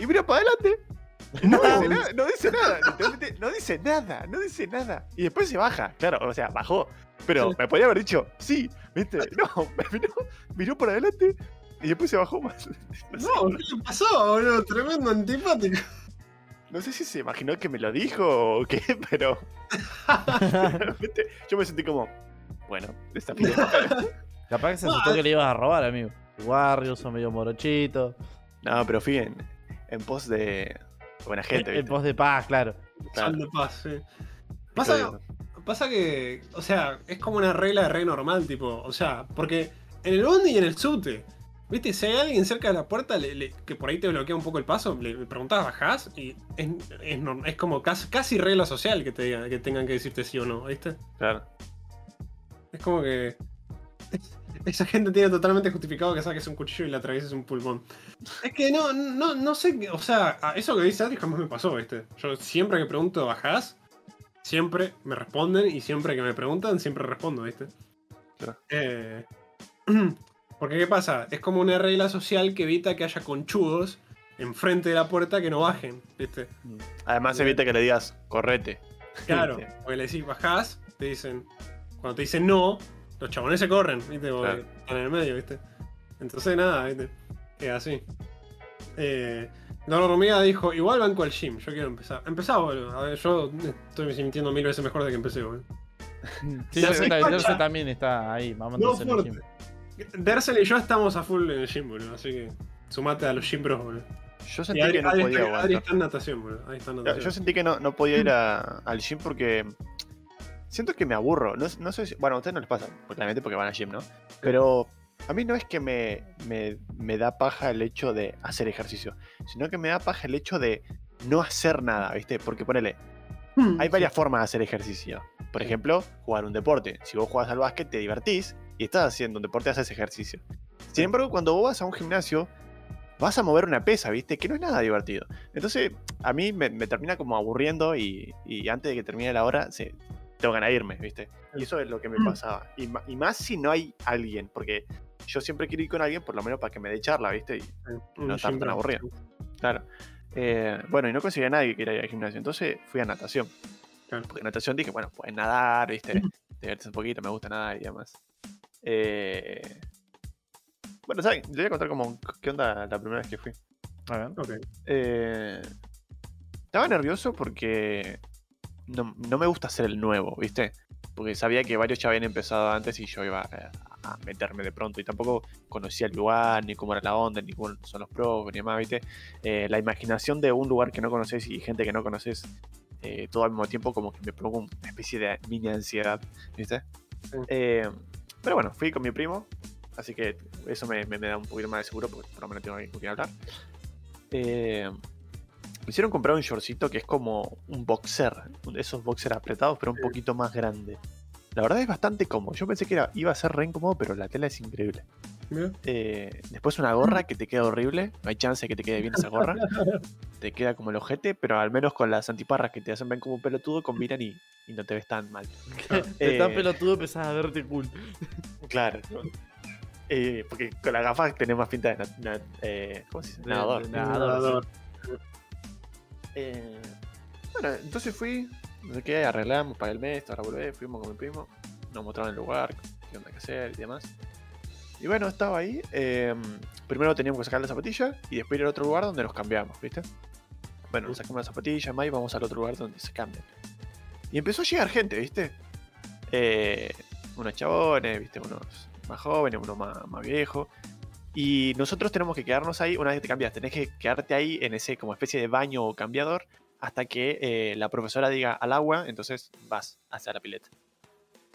Y mira para adelante. No dice nada, no dice nada, literalmente no dice nada, no dice nada. Y después se baja, claro, o sea, bajó. Pero me podría haber dicho, sí, ¿viste? No, me miró, miró para adelante y después se bajó más. No sé, No, ¿qué le pasó, boludo? Tremendo antipático. no sé si se imaginó que me lo dijo o qué, pero. yo me sentí como, bueno, desafié. Capaz que se asustó que le ibas a robar, amigo. Warriors son medio morochitos. No, pero fui en, pos de buena gente, En, en pos de paz, claro. Claro. De paz, sí. Pasa, pasa que, o sea, es como una regla de re normal, tipo, o sea, porque en el bondi y en el subte, viste, si hay alguien cerca de la puerta le- le- que por ahí te bloquea un poco el paso, le, le preguntas, bajás, y es, es norm- es como casi, casi regla social que te digan, que tengan que decirte sí o no, ¿viste? claro. Es como que. Esa gente tiene totalmente justificado que saques un cuchillo y le atravieses un pulmón. Es que no, no, no sé, o sea, eso que dice Adi jamás me pasó, ¿viste? Yo siempre que pregunto bajás, siempre me responden y siempre que me preguntan, siempre respondo, ¿viste? Claro. Eh, porque ¿qué pasa? Es como una regla social que evita que haya conchudos enfrente de la puerta que no bajen, ¿viste? Además Bien. evita que le digas, correte. Claro, porque le decís bajás, te dicen. Cuando te dicen no, los chabones se corren, ¿viste? Claro. están en el medio, ¿viste? Entonces nada, ¿viste? Es así. Eh, Don Hormiga dijo, igual banco al gym, yo quiero empezar. Empezá, boludo. A ver, yo estoy sintiendo mil veces mejor de que empecé, boludo. Sí, Derse, también está ahí, No, mamándose en el gym. Dersel y yo estamos a full en el gym, boludo. Así que sumate a los gym bros, bolulo. Yo sentí Adri, que no Adri podía está, Adri está en natación, boludo. Ahí está en natación. yo sentí que no, no podía ir a- al gym porque siento que me aburro. No, no sé si. Bueno, a ustedes no les pasa, pues, claramente porque van al gym, ¿no? Pero a mí no es que me, me, me da paja el hecho de hacer ejercicio, sino que me da paja el hecho de no hacer nada, ¿viste? Porque ponele, Hmm, hay varias formas de hacer ejercicio. Por ejemplo, jugar un deporte. Si vos jugás al básquet, te divertís y estás haciendo un deporte, haces ejercicio. Sin embargo, cuando vos vas a un gimnasio, vas a mover una pesa, ¿viste? Que no es nada divertido. Entonces, a mí me, me termina como aburriendo y, y antes de que termine la hora, se, tengo ganas de irme, ¿viste? Y eso es lo que me pasaba. Y, y más si no hay alguien, porque yo siempre quiero ir con alguien, por lo menos para que me dé charla, ¿viste? Y, no estar tan aburrido. Claro. Eh, bueno, y no conseguía a nadie que quiera ir al gimnasio. Entonces fui a natación. Claro. Porque natación dije, bueno, puedes nadar, ¿viste? Divertirse un poquito, me gusta nadar y demás. Eh, Bueno, ¿saben? Le voy a contar como qué onda la primera vez que fui. A ver. Ok. Eh, Estaba nervioso porque no, no me gusta ser el nuevo, ¿viste? Porque sabía que varios ya habían empezado antes y yo iba eh, a meterme de pronto. Y tampoco conocía el lugar, ni cómo era la onda, ni cómo son los pros, ni demás, ¿viste? Eh, la imaginación de un lugar que no conoces y gente que no conoces eh, todo al mismo tiempo como que me provoca una especie de mini ansiedad, ¿viste? Sí. Eh, pero bueno, fui con mi primo, así que eso me, me- me da un poquito más de seguro porque por lo menos tengo alguien con quien hablar. Eh, me hicieron comprar un shortcito que es como un boxer, esos boxers apretados, pero un Sí. poquito más grande. La verdad es bastante cómodo. Yo pensé que era, iba a ser re incómodo, pero la tela es increíble. Eh, después una gorra que te queda horrible. No hay chance de que te quede bien esa gorra. te queda como el ojete, pero al menos con las antiparras que te hacen ver como un pelotudo combinan y, y no te ves tan mal. De tan Eh, pelotudo empezás a verte cool. Claro. Eh, porque con las gafas tenés más pinta de na- na- eh, ¿cómo se dice? De- Nadador. de nadador, Nadador. Eh, bueno, entonces fui, no sé qué, arreglamos, pagué el mes, ahora volvé, fuimos con mi primo, nos mostraron el lugar, qué onda que hacer y demás. Y bueno, estaba ahí. eh, primero teníamos que sacar la zapatilla y después ir al otro lugar donde nos cambiamos, ¿viste? Bueno, nos sacamos la zapatilla, más y vamos al otro lugar donde se cambian. Y empezó a llegar gente, ¿viste? Eh, unos chabones, ¿viste? Unos más jóvenes, unos más, más viejos. Y nosotros tenemos que quedarnos ahí una vez que te cambias. Tenés que quedarte ahí en ese como especie de baño o cambiador hasta que eh, la profesora diga al agua, entonces vas hacia la pileta.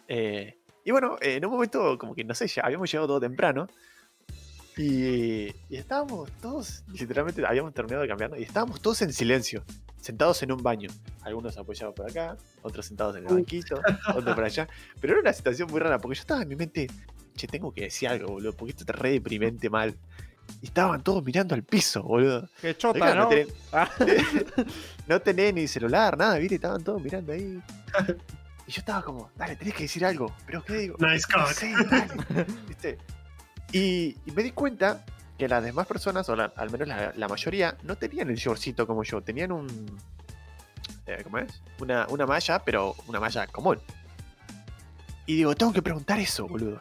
Eh, y bueno, eh, en un momento como que no sé, ya habíamos llegado todo temprano. Y, y estábamos todos, literalmente habíamos terminado de cambiarnos y estábamos todos en silencio, sentados en un baño. Algunos apoyados por acá, otros sentados en el banquito, otros por allá. Pero era una situación muy rara porque yo estaba en mi mente, che, tengo que decir algo, boludo, porque esto está re deprimente mal. Y estaban todos mirando al piso, boludo. Qué chota, ¿no? tenés, Ah, no tenés ni celular, nada, viste, estaban todos mirando ahí. Y yo estaba como, dale, tenés que decir algo. ¿Pero qué digo? Nice No sé, dale. ¿Viste? Y, y me di cuenta que las demás personas, o la- al menos la, la mayoría, no tenían el shortcito como yo. Tenían un. eh, ¿Cómo es? Una, una malla, pero una malla común. Y digo, tengo que preguntar eso, boludo.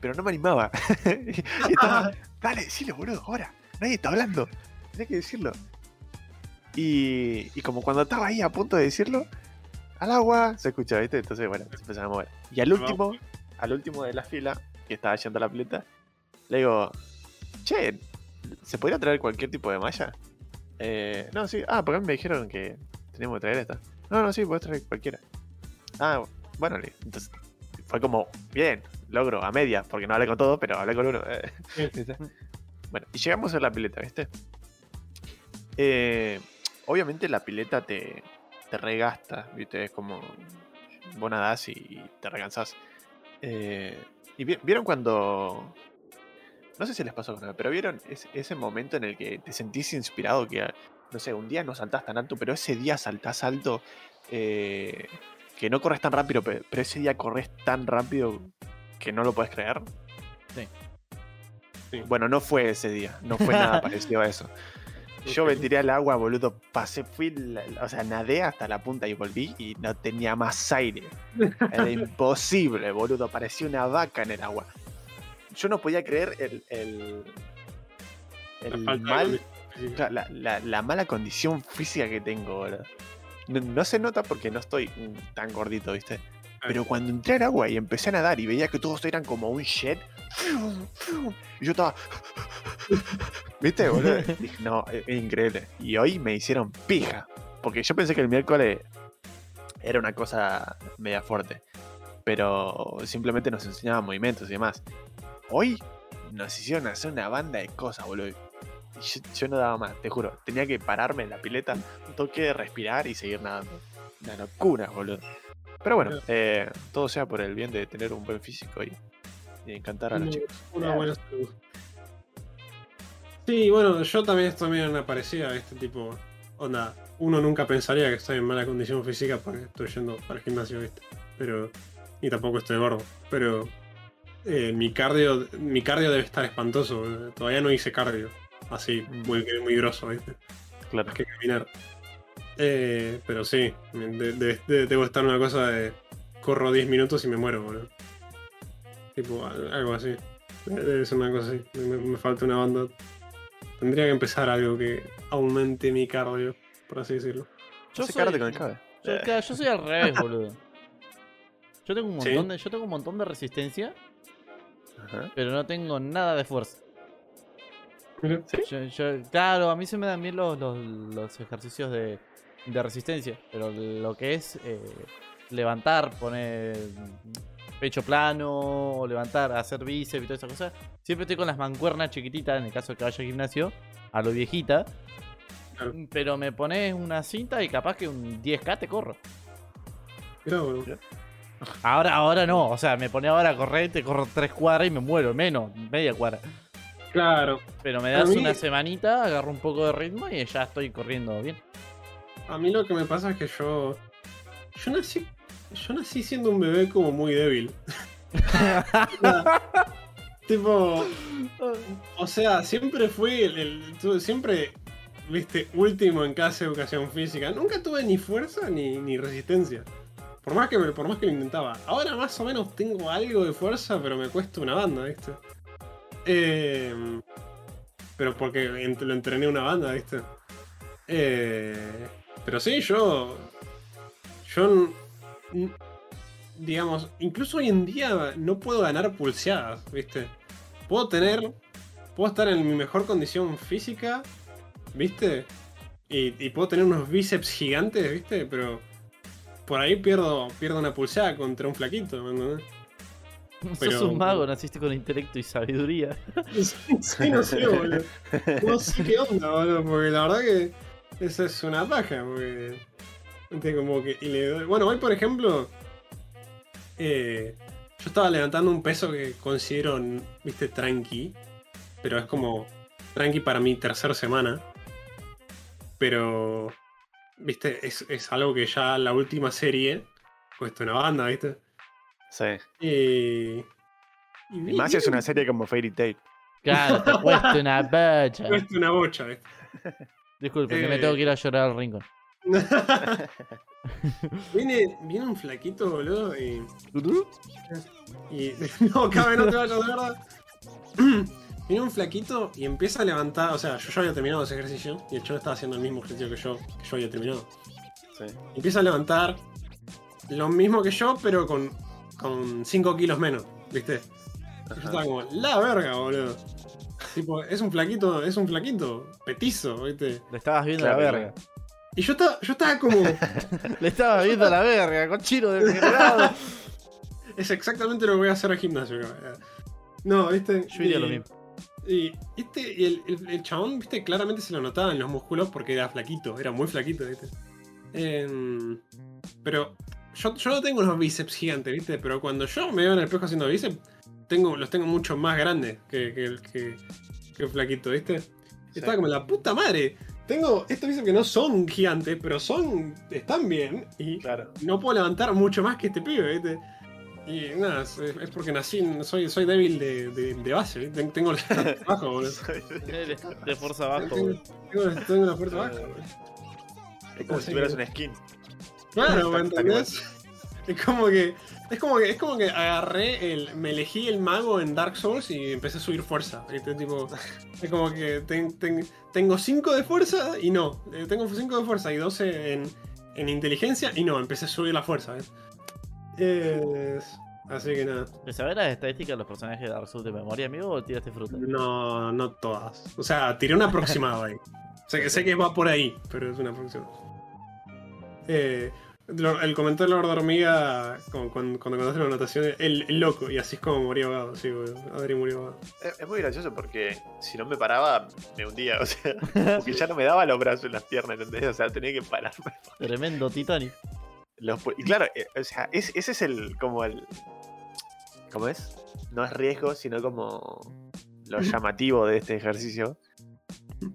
Pero no me animaba. y estaba, dale, decilo, boludo, ahora. Nadie está hablando. Tenés que decirlo. Y, y como cuando estaba ahí a punto de decirlo, al agua se escucha, ¿viste? Entonces, bueno, se empezaron a mover. Y al último, al último de la fila, que estaba yendo a la pileta, le digo, che, ¿se podría traer cualquier tipo de malla? Eh, no, sí, ah, porque a mí me dijeron que teníamos que traer esta. No, no, sí, puedes traer cualquiera. Ah, bueno, entonces fue como, bien, logro, a media, porque no hablé con todo, pero hablé con uno. bueno, y llegamos a la pileta, ¿viste? Eh, obviamente la pileta te, te regasta, ¿viste? Es como vos nadás y te recansás. Eh, y vi- vieron cuando. No sé si les pasó pero vieron ese, ese momento en el que te sentís inspirado, que no sé, un día no saltás tan alto, pero ese día saltás alto, eh, que no corres tan rápido, pe- pero ese día corres tan rápido que no lo puedes creer. Sí. Sí. Bueno, no fue ese día, no fue nada parecido a eso. Yo me tiré al agua, boludo. Pasé, fui, la- la- o sea, nadé hasta la punta y volví y no tenía más aire. Era imposible, boludo. Parecía una vaca en el agua. Yo no podía creer el, el, La el de mal, La, la- la mala condición física que tengo, boludo. No, no se nota porque no estoy mm, tan gordito, ¿viste? Pero cuando entré al agua y empecé a nadar y veía que todos eran como un jet, y yo estaba. ¿Viste, boludo? Dije, no, es, es increíble. Y hoy me hicieron pija. Porque yo pensé que el miércoles era una cosa media fuerte. Pero simplemente nos enseñaban movimientos y demás. Hoy nos hicieron hacer una banda de cosas, boludo. Y yo, yo no daba más, te juro. Tenía que pararme en la pileta, un toque de respirar y seguir nadando. Una locura, boludo. Pero bueno, eh, todo sea por el bien de tener un buen físico y, y encantar a los chicos. Una buena salud. Sí, bueno, yo también estoy medio en una parecida, este tipo. Onda, uno nunca pensaría que estoy en mala condición física porque estoy yendo para el gimnasio, ¿viste? Pero. Y tampoco estoy gordo. Pero. eh, mi cardio. Mi cardio debe estar espantoso. Todavía no hice cardio. Así, muy, muy grosso, ¿viste? Claro. Más que caminar. Eh, pero sí, de- de- de- debo estar en una cosa de. Corro 10 minutos y me muero, boludo. Tipo, al- algo así. Debe ser una cosa así. Me, me falta una banda. Tendría que empezar algo que aumente mi cardio, por así decirlo. Yo Hace soy, con el cabe. yo, claro, yo soy al revés, boludo. Yo tengo un ¿Sí? montón de, yo tengo un montón de resistencia, Ajá. pero no tengo nada de fuerza. Mira. Yo- yo- claro, a mí se me dan bien los, los, los ejercicios de, de resistencia, pero lo que es eh, levantar, poner pecho plano, levantar, hacer bíceps y toda esa cosa, siempre estoy con las mancuernas chiquititas, en el caso que vaya al gimnasio, a lo viejita. Claro. Pero me pones una cinta y capaz que un 10k te corro. Ahora, ahora no, o sea, me pone ahora a correr, te corro tres cuadras y me muero, menos, media cuadra. Claro. Pero me das mí- una semanita, agarro un poco de ritmo y ya estoy corriendo bien. A mí lo que me pasa es que yo. Yo nací. Yo nací siendo un bebé como muy débil. tipo. O sea, siempre fui el, siempre, viste, último en clase de educación física. Nunca tuve ni fuerza ni, ni resistencia. Por más, que por más que lo intentaba. Ahora más o menos tengo algo de fuerza, pero me cuesta una banda, ¿viste? Eh, pero porque lo entrené una banda, ¿viste? Eh, pero sí, yo. Yo. Digamos, incluso hoy en día no puedo ganar pulseadas, ¿viste? Puedo tener. Puedo estar en mi mejor condición física, ¿viste? Y, y puedo tener unos bíceps gigantes, ¿viste? Pero. Por ahí pierdo, pierdo una pulseada contra un flaquito, ¿me entendés? Pero- Sos un mago, naciste con intelecto y sabiduría. Sí, no sé, boludo. No sé qué onda, boludo, porque la verdad que esa es una paja, porque. como que. y le doy- Bueno, hoy por ejemplo. eh, yo estaba levantando un peso que considero, viste, tranqui. Pero es como. Tranqui para mi tercera semana. Pero. Viste, es, es algo que ya la última serie. Cuesta una banda, viste. Sí. Y. Y más si es una serie como Fairy Tail. Claro, te cuesta una bacha. Cuesta una bocha, viste. Disculpe, que me Eh. tengo que ir a llorar al rincón. viene, viene un flaquito, boludo, y. y no, cabe, no te vayas, de verdad. viene un flaquito y empieza a levantar. O sea, yo ya había terminado ese ejercicio y el chavo estaba haciendo el mismo ejercicio que yo, que yo había terminado. Sí. Empieza a levantar lo mismo que yo, pero con, con 5 kilos menos, ¿viste? Yo estaba como, la verga, boludo. Tipo, es un flaquito, es un flaquito, petizo, ¿viste? Le estabas viendo Claro, la verga. Y yo estaba, yo estaba como. Le estabas viendo la verga, cochino degenerado. Es exactamente lo que voy a hacer al gimnasio. cabrón. No, viste. Yo iría y, lo mismo. Y, este, y el, el- el chabón, viste, claramente se lo notaba en los músculos porque era flaquito, era muy flaquito, viste. Em, pero yo, yo no tengo unos bíceps gigantes, viste, pero cuando yo me veo en el espejo haciendo bíceps, tengo, los tengo mucho más grandes que, que, el- que, que el flaquito, viste. Y. Estaba como la puta madre. Tengo estos bíceps que no son gigantes, pero son. están bien. Y Claro. no puedo levantar mucho más que este pibe, ¿viste? Y nada, es, es porque nací, soy, soy débil de, de, de base, ¿viste? Tengo la bajo, boludo. De fuerza abajo, Tengo, boludo. tengo, tengo la fuerza baja, boludo. Es como si tuvieras una skin. Claro, ¿me entendés? Es como que. Es como que. Es como que agarré el. Me elegí el mago en Dark Souls y empecé a subir fuerza. ¿viste? Tipo, es como que ten- ten- tengo 5 de fuerza y no. Eh, Tengo 5 de fuerza y 12 en, en inteligencia y no, empecé a subir la fuerza. ¿ves? Es- Así que nada. ¿Te sabes las estadísticas de los personajes de Dark Souls de memoria, amigo, o tiraste fruta? No, no todas. O sea, tiré un aproximado ahí. Sé que, sé que va por ahí, pero es una aproximado. Eh, el comentario de Lord Hormiga, como cuando, cuando contaste la anotación, el, el loco, y así es como murió ahogado. Sí. Adri murió ahogado. Es, es muy gracioso porque si no me paraba, me hundía. O sea, porque ya no me daba los brazos y las piernas, ¿entendés? O sea, tenía que pararme. Tremendo Titanic. Los y claro, eh, o sea, es- ese es el. como el. ¿Cómo es? No es riesgo, sino como lo llamativo de este ejercicio.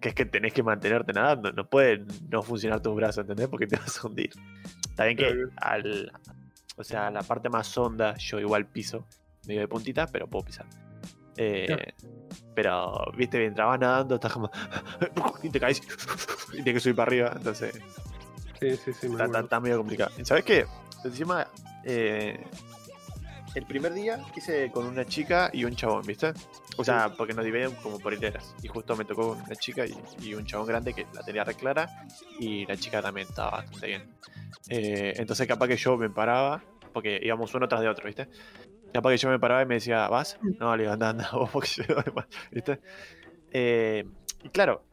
Que es que tenés que mantenerte nadando. No puede no funcionar tus brazos, ¿entendés? Porque te vas a hundir. Está bien que al. O sea, la parte más honda, yo igual piso. Medio de puntita, pero puedo pisar. Eh. Pero, viste, mientras vas nadando, estás como. y te caes. y tienes que subir para arriba. Entonces, Sí, sí, sí, Está, está- está medio complicado. ¿Sabes qué? Encima, eh, el primer día hice con una chica y un chabón, ¿viste? O sea, porque nos dividen como por hileras. Y justo me tocó una chica y, y un chabón grande que la tenía re clara. Y la chica también estaba bastante bien. Eh, entonces, capaz que yo me paraba, porque íbamos uno tras de otro, ¿viste? Capaz que yo me paraba y me decía, ¿vas? No, le digo, anda, anda, vos, porque yo voy más", ¿viste? Eh, y claro,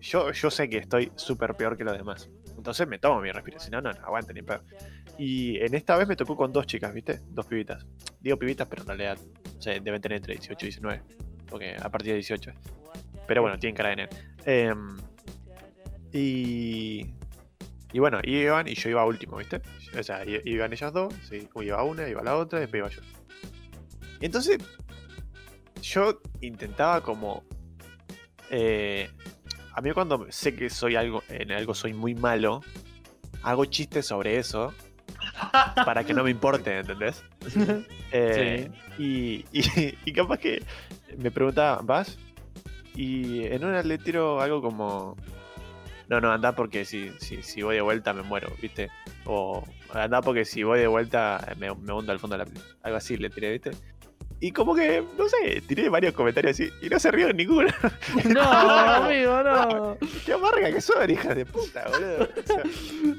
yo, yo sé que estoy súper peor que los demás. Entonces me tomo mi respiración. No, no, no, aguante ni pedo. Y en esta vez me tocó con dos chicas, ¿viste? Dos pibitas. Digo pibitas, pero en realidad o sea, deben tener entre 18 y 19. Porque a partir de 18. Pero bueno, tienen cara de nene. Em, y. Y bueno, iban y yo iba último, ¿viste? O sea, iban ellas dos, sí, iba una, iba la otra, después iba yo. Entonces, yo intentaba como. eh, a mí cuando sé que soy algo, en algo soy muy malo, hago chistes sobre eso para que no me importe, ¿entendés? Eh, y, y- y capaz que me preguntaba, ¿vas? Y en una le tiro algo como, no, no, anda porque si, si, si voy de vuelta me muero, ¿viste? O anda porque si voy de vuelta me, me hundo al fondo de la. Algo así le tiré, ¿viste? Y como que, no sé, tiré varios comentarios así y no se rió ninguno. No, amigo, no. Qué amarga que sos, hija de puta, boludo. O sea,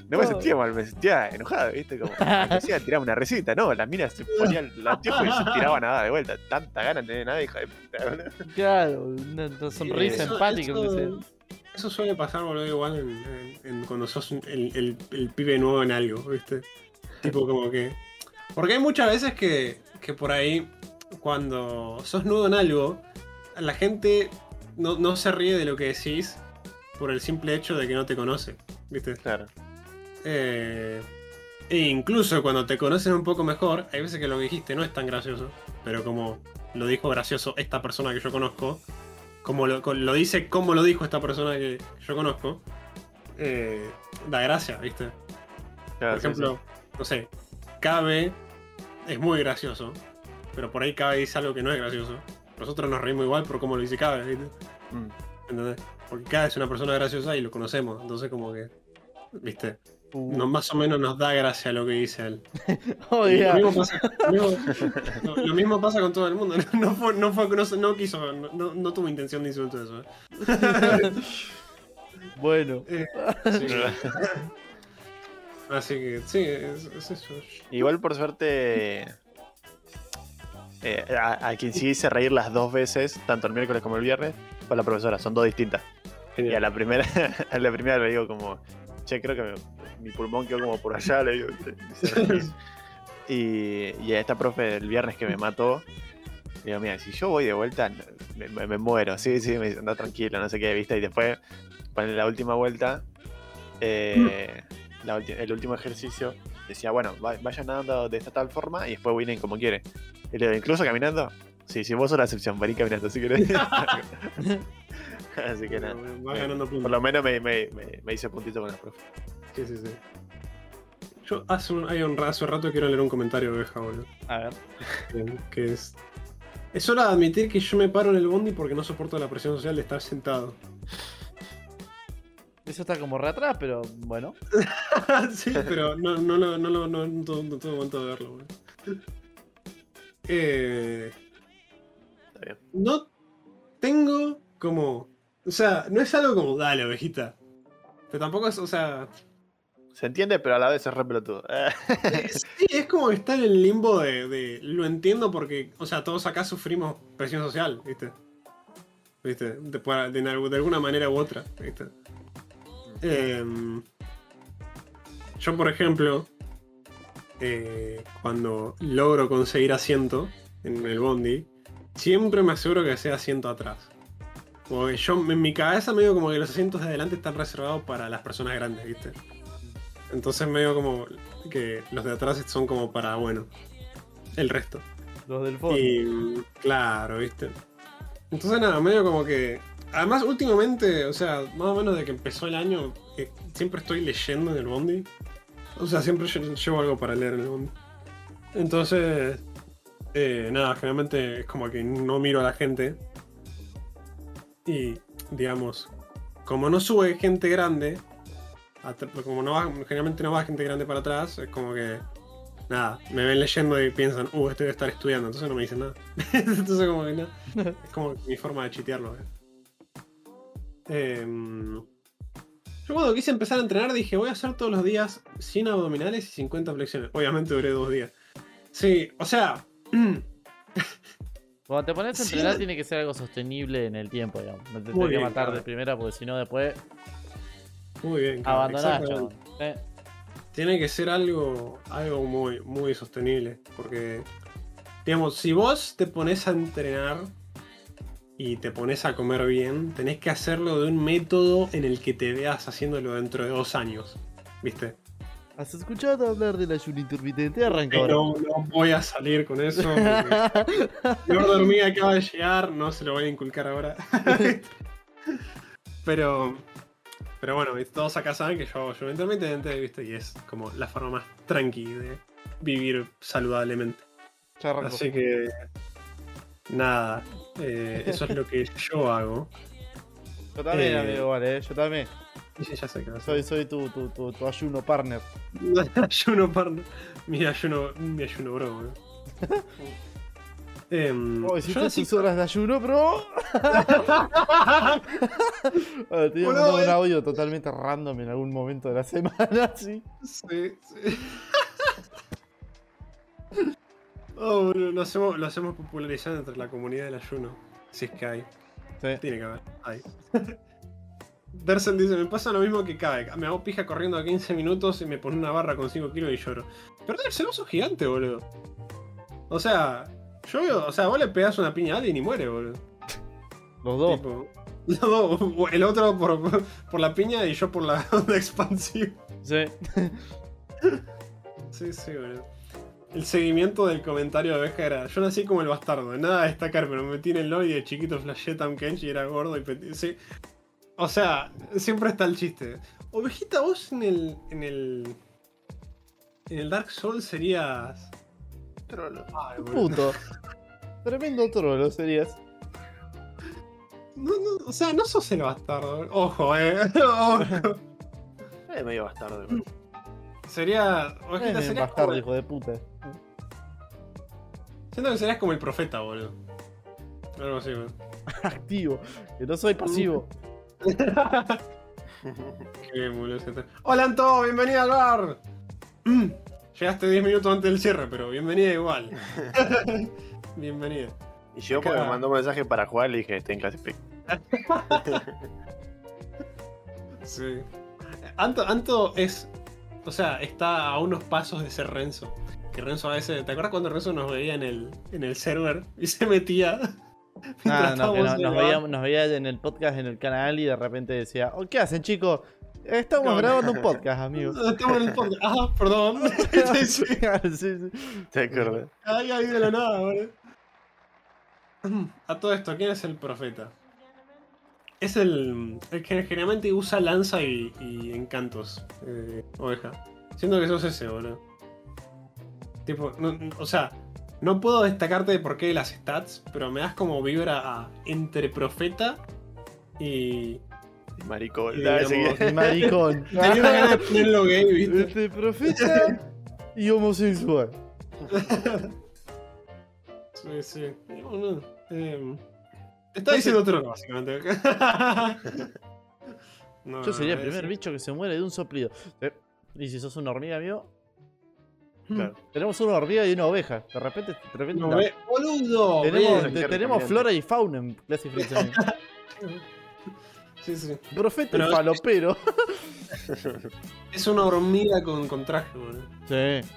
no me sentía mal, me sentía enojado, ¿viste? Como me decía tirar una recita, no, la mina se ponía el anteojo y se tiraba nada de vuelta. Tanta gana no tenía nada, hija de puta, boludo. Claro, una, una sonrisa Eso- empática, eso- aunque sea. Eso suele pasar, boludo, igual en, en- en cuando sos el, el- el pibe nuevo en algo, ¿viste? Tipo como que... Porque hay muchas veces que, que por ahí, cuando sos nuevo en algo, la gente no, no se ríe de lo que decís por el simple hecho de que no te conoce, ¿viste? Claro. Eh, e incluso cuando te conocen un poco mejor, hay veces que lo que dijiste no es tan gracioso, pero como lo dijo gracioso esta persona que yo conozco, como lo, lo dice como lo dijo esta persona que yo conozco, eh, da gracia, ¿viste? claro Por sí, ejemplo, no sé, Cabe es muy gracioso, pero por ahí Cabe dice algo que no es gracioso. Nosotros nos reímos igual por cómo lo dice Cabe, ¿viste? Mm. ¿Entendés? Porque Cabe es una persona graciosa y lo conocemos, entonces como que, ¿viste? Uh, No, más o menos nos da gracia lo que dice él. oh, Y ya. lo, mismo pasa, lo mismo- no, lo mismo pasa con todo el mundo. No, fue, no, fue- no, no quiso, no, tuvo intención de insulto eso. ¿eh? Bueno, Eh, sí. Así que sí, es, es eso. Igual por suerte. Eh, a, a quien sí hice reír las dos veces, tanto el miércoles como el viernes, fue la profesora, son dos distintas. Y a la primera, a la primera le digo como, che, creo que me- mi pulmón quedó como por allá, le digo. y. Y, a esta profe del viernes que me mató, le digo, mira, si yo voy de vuelta, me, me- me muero. Sí, sí, me dice, anda tranquilo, no sé qué, viste. Y después, para la última vuelta, eh, la el último ejercicio, decía, bueno, va- vayan nadando de esta tal forma y después vienen como quieren. Y le digo, incluso caminando. Sí, sí, vos sos la excepción, vení caminando, si querés. Así que nada. Va ganando puntos. Por lo menos me, me, me, me hice puntito con la profe. Sí, sí, sí. Yo hace un, hay un, hace un rato quiero leer un comentario de oveja, boludo. a ver. que- Que es. Es hora de admitir que yo me paro en el bondi porque no soporto la presión social de estar sentado. eso está como re atrás, pero bueno. sí, pero no, no, no, no, no, no, no, no tuve momento de verlo, boludo. Eh, Está bien. no tengo como. O sea, no es algo como dale, ovejita. Pero tampoco es, o sea. Se entiende, pero a la vez es re pelotudo. Eh, sí, es como que está en el limbo de, de- Lo entiendo porque, o sea, todos acá sufrimos presión social, ¿viste? ¿Viste? De, por- de- de alguna manera u otra, ¿viste? Em, yo, por ejemplo, eh, cuando logro conseguir asiento en el bondi, siempre me aseguro que sea asiento atrás. Como que yo, en mi cabeza, medio como que los asientos de adelante están reservados para las personas grandes, ¿viste? Entonces, medio como que los de atrás son como para, bueno, el resto. Los del fondo. Y claro, ¿viste? Entonces nada, medio como que... Además, últimamente, o sea, más o menos de que empezó el año, eh, siempre estoy leyendo en el Bondi. O sea, siempre lle- llevo algo para leer en el Bondi. Entonces, eh, nada, generalmente es como que no miro a la gente. Y, digamos, como no sube gente grande, como no va, generalmente no va gente grande para atrás, es como que nada, me ven leyendo y piensan, uh, este debe estar estudiando, entonces no me dicen nada. entonces como que no. Es como mi forma de chitearlo. eh. Em, yo cuando quise empezar a entrenar dije, voy a hacer todos los días 100 abdominales y 50 flexiones. Obviamente duré dos días. Sí, o sea... Cuando te pones a entrenar tiene que ser algo sostenible en el tiempo, digamos. No te que matar claro. de primera porque si no después Muy bien. claro, abandonás. Eh, tiene que ser algo, algo muy, muy sostenible. Porque, digamos, si vos te pones a entrenar y te pones a comer bien, tenés que hacerlo de un método en el que te veas haciéndolo dentro de dos años. ¿Viste? ¿Has escuchado hablar del ayuno intermitente? Arranca ahora. No, no voy a salir con eso. gordo hormiga acaba de llegar, no se lo voy a inculcar ahora. pero, pero bueno, todos acá saben que yo hago ayuno intermitente, ¿viste? Y es como la forma más tranqui de vivir saludablemente. Así que, nada, eh, eso es lo que yo hago. Yo también, eh, amigo, vale, eh, yo también. Y sí, ya sé que va a Soy, soy tu, tu, tu, tu ayuno partner. ayuno partner. Mi ayuno, mi ayuno bro, boludo. Em, Oh, yo hiciste horas de ayuno, bro. Ver, te un eh. audio totalmente random en algún momento de la semana, sí. Sí, sí. Oh, lo hacemos, lo hacemos popularizar entre la comunidad del ayuno. Si es que hay. Sí. Tiene que haber. Hay. Dersel dice, me pasa lo mismo que Cabe. Me hago pija corriendo a 15 minutos y me pone una barra con 5 kilos y lloro. Pero Dersel, vos sos gigante, boludo. O sea, yo veo, o sea, vos le pegás una piña a alguien y muere, boludo. Los dos. Tipo, los dos, el otro por, por la piña y yo por la onda expansiva. Sí. Sí, sí, boludo. El seguimiento del comentario de Oveja era: Yo nací como el bastardo, nada a destacar, pero me metí en el lobby de chiquito flashé Tam Kenchi y era gordo y petit. Sí. O sea, siempre está el chiste. Ovejita, vos en el. en el. En el Dark Souls serías. Trolo. Ay. Puto. Tremendo trolo serías. No, no, o sea, no sos el bastardo. Ojo, eh. Ojo. Es medio bastardo. Sería. Ovejita, bien serías bastardo, hijo de puta. Siento que serías como el profeta, boludo. Algo así, boludo. Activo. Que no soy pasivo. Qué boludo. Hola Anto, bienvenida al bar. Mm, Llegaste 10 minutos antes del cierre, pero bienvenida igual. bienvenida. Y yo porque me mandó un mensaje para jugar le dije, ten clase pick. Sí. Anto, Anto es. O sea, está a unos pasos de ser Renzo. Que Renzo a veces. ¿Te acuerdas cuando Renzo nos veía en el, en el server y se metía? Ah, no, que no- nos, veía, nos veía en el podcast en el canal y de repente decía, "Oh, ¿qué hacen chicos? Estamos No, grabando un podcast, amigos. Estamos en el podcast. Ah, perdón. sí, sí. ¿Te acuerdas? Ay, ay, de la nada, boludo. A todo esto, ¿quién es el profeta? Es el, el que generalmente usa lanza y, y encantos, eh, oveja. Siento que sos ese, boludo. Tipo, no- no- o sea, no puedo destacarte de por qué las stats, pero me das como vibra a entre profeta y, Maricón. Digamos-. Maricón. Tenía una ganas de ponerlo gay, ¿viste? Este profeta y homosexual. Sí, sí. Bueno, eh, te está diciendo otro, básicamente. No, Yo sería el es- primer bicho que se muere de un soplido. Eh, Y si sos una hormiga, amigo, Claro. tenemos una hormiga y una oveja. De repente, de repente No, no. ve- ¡Boludo! tenemos, bien. te- tenemos flora y fauna en ve. Sí, sí. Profeta Pero y falopero. Es una hormiga con, con traje, boludo. Sí,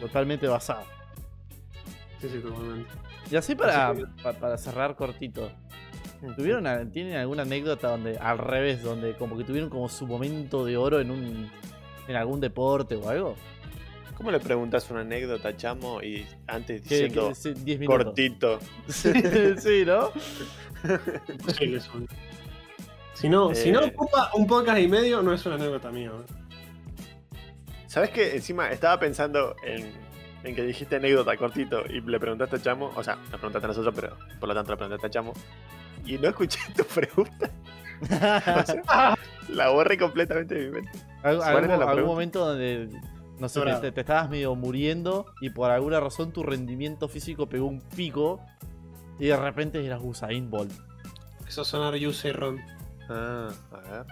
totalmente basado. Sí, sí, totalmente. Y así para, Así para cerrar cortito. ¿Tuvieron, a- ¿Tienen alguna anécdota donde, al revés, donde como que tuvieron como su momento de oro en un en algún deporte o algo? ¿Cómo le preguntas una anécdota, chamo? Y antes diciendo que sí, 10 minutos. cortito. sí, ¿no? Imposible eso. Si no, si no Eh. ocupa un podcast y medio, no es una anécdota mía. ¿Sabes qué? Encima estaba pensando en, en que dijiste anécdota cortito y le preguntaste a Chamo. O sea, nos preguntaste a nosotros, pero por lo tanto le preguntaste a Chamo. Y no escuché tu pregunta. O sea, la borré completamente de mi mente. Algún, ¿Cuál era algún- momento donde, no sé, te, Dorado. te- te estabas medio muriendo y por alguna razón tu rendimiento físico pegó un pico y de repente eras Usain Bolt. Eso sonar Yusei Ron. Ah, a ver.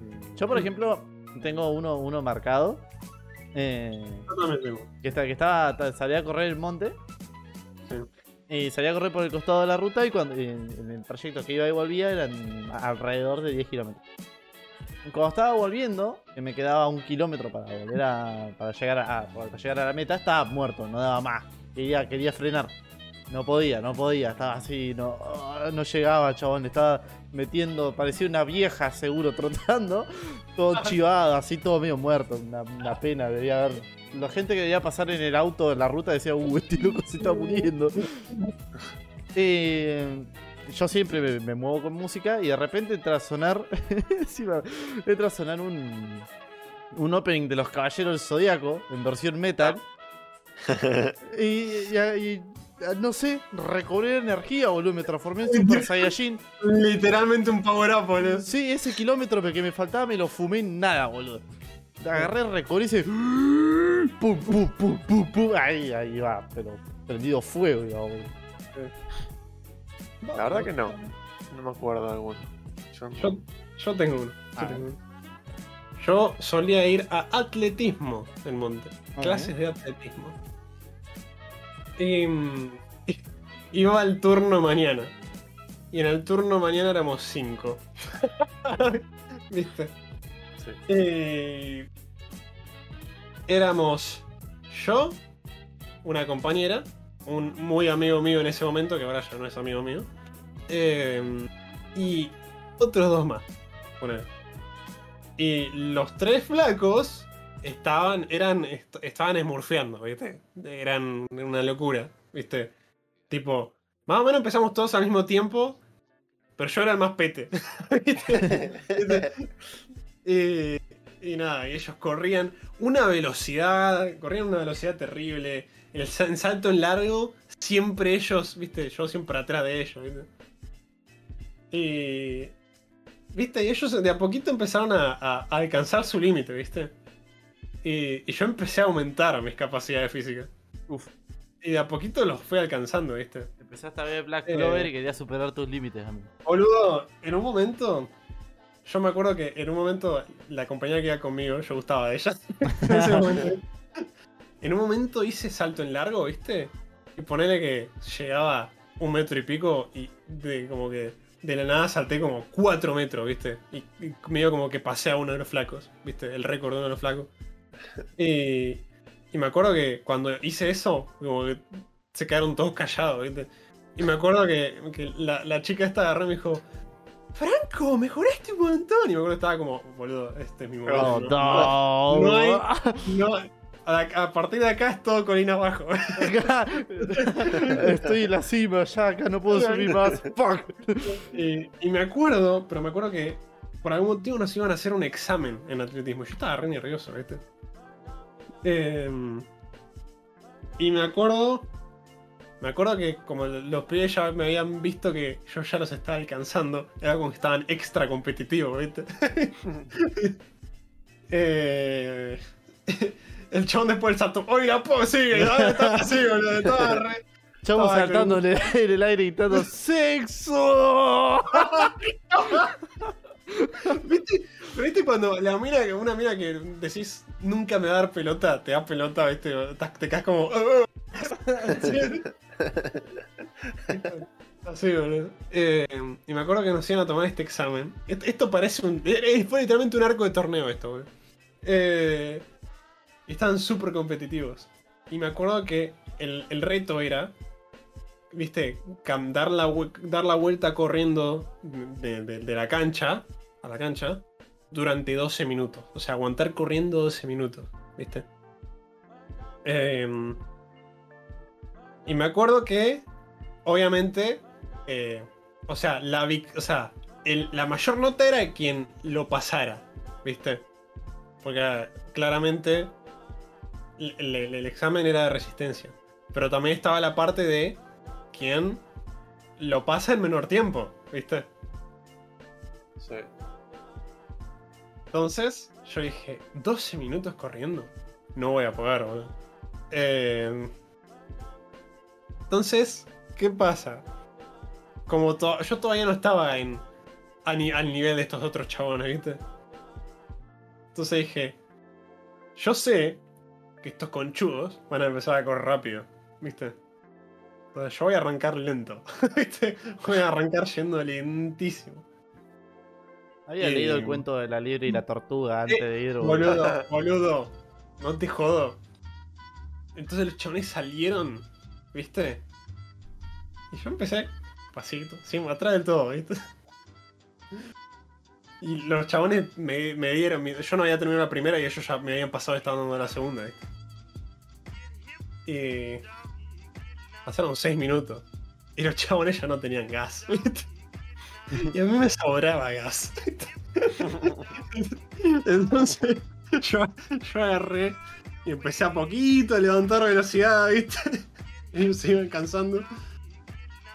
Mm, Yo, por ejemplo, tengo uno, uno marcado. eh, que, está, que estaba, ta- salía a correr el monte Sí. y salía a correr por el costado de la ruta y cuando en, en el trayecto que iba y volvía eran alrededor de 10 kilómetros. Cuando estaba volviendo, que me quedaba un kilómetro para volver a. para llegar a, para llegar a la meta, estaba muerto, no daba más. Quería, quería frenar. No podía, no podía, estaba así, no, ah, no llegaba, chabón, estaba metiendo, parecía una vieja seguro trotando, todo chivado, así todo medio muerto, una, una pena, debía haber. La gente que debía pasar en el auto en la ruta decía, uh, este loco se está muriendo. Eh, yo siempre me, me muevo con música y de repente entra a sonar. entra a sonar un. Un opening de los Caballeros del Zodíaco en versión metal. Y, y- y- no sé, recobré energía, boludo. Me transformé en Super Saiyajin. Literalmente un power up, boludo. Sí, ese kilómetro que me faltaba me lo fumé en nada, boludo. Agarré, recobré y hice. Pum, pum, pum, pum, pum. Ahí, ahí va, pero prendido fuego, digamos, boludo. La verdad que no. No me acuerdo de alguno. Yo, Yo, yo tengo uno. Yo, Ah. tengo uno. Yo solía ir a atletismo en monte. Ok. Clases de atletismo. Y, iba al turno mañana. Y en el turno mañana éramos cinco. ¿Viste? sí. Eh, éramos yo, una compañera, un muy amigo mío en ese momento, que ahora ya no es amigo mío, eh, y otros dos más. Y los tres flacos estaban, eran, est- estaban esmurfeando, ¿viste? Eran una locura, ¿viste? Tipo, más o menos empezamos todos al mismo tiempo, pero yo era el más pete. ¿Viste? Y, y nada, y ellos corrían una velocidad, corrían una velocidad terrible. El salto en largo, siempre ellos, viste, yo siempre atrás de ellos, viste. Y. Viste, y ellos de a poquito empezaron a, a- a alcanzar su límite, viste. Y, y yo empecé a aumentar mis capacidades físicas. Uf. Y de a poquito los fui alcanzando, viste. Empezaste a ver Black Eh. Clover y querías superar tus límites, amigo. Boludo, en un momento. Yo me acuerdo que en un momento la compañera que iba conmigo, yo gustaba de ella. en, ese momento. En un momento hice salto en largo, ¿viste? Y ponele que llegaba un metro y pico y de como que de la nada salté como cuatro metros, ¿viste? Y, y medio como que pasé a uno de los flacos, ¿viste? El récord de uno de los flacos. Y, y me acuerdo que cuando hice eso, como que se quedaron todos callados, ¿viste? Y me acuerdo que, que la, la chica esta agarró y me dijo, Franco, mejoraste un montón. Y me acuerdo que estaba como, boludo, este es mi momento. No, no, no. hay- no, a, a partir de acá es todo colina abajo. Acá, Estoy en la cima ya, acá no puedo subir más. Fuck. y, y me acuerdo, pero me acuerdo que por algún motivo nos iban a hacer un examen en atletismo. Yo estaba re nervioso, ¿viste? Em, y me acuerdo, Me acuerdo que como los pibes ya me habían visto que yo ya los estaba alcanzando, era como que estaban extra competitivos, ¿viste? eh, el chabón después del salto, oiga, pues sigue, estaba así, boludo, estaba re... Estaba saltando en el, en el aire gritando ¡Sexo! ¿Viste? Pero viste cuando la mina, una mina que decís nunca me va a dar pelota, te da pelota, viste, te, quedas como. Así, Así, boludo. Eh, y me acuerdo que nos iban a tomar este examen. Esto, parece un. eh, Fue literalmente un arco de torneo esto, boludo. Eh, estaban súper competitivos. Y me acuerdo que el, reto era. Viste, dar la, dar la vuelta corriendo de, de- la cancha a la cancha durante 12 minutos. O sea, aguantar corriendo 12 minutos, ¿viste? Em, y me acuerdo que, obviamente, eh, o sea, la, vic- o sea el- la mayor nota era quien lo pasara, ¿viste? Porque ah, claramente el, el- el examen era de resistencia. Pero también estaba la parte de quien lo pasa en menor tiempo, ¿viste? Sí. Entonces, yo dije, 12 minutos corriendo. No voy a poder, boludo. Eh, entonces, ¿qué pasa? Como to- yo todavía no estaba en, ni- al nivel de estos otros chabones, ¿viste? Entonces dije, yo sé que estos conchudos van a empezar a correr rápido, ¿viste? Entonces yo voy a arrancar lento, ¿viste? Voy a arrancar yendo lentísimo. Había Eh, leído el cuento de la liebre y la tortuga antes de ir. boludo. Boludo, boludo. No te jodo. Entonces los chabones salieron, ¿viste? Y yo empecé pasito, sí, atrás del todo, ¿viste? Y los chabones me, me dieron. Yo no había terminado la primera y ellos ya me habían pasado, estaban dando la segunda, ¿viste? Y. Pasaron 6 minutos. Y los chabones ya no tenían gas, ¿viste? Y a mí me sobraba gas. Entonces yo, yo agarré y empecé a poquito a levantar velocidad, ¿viste? Y se iban cansando.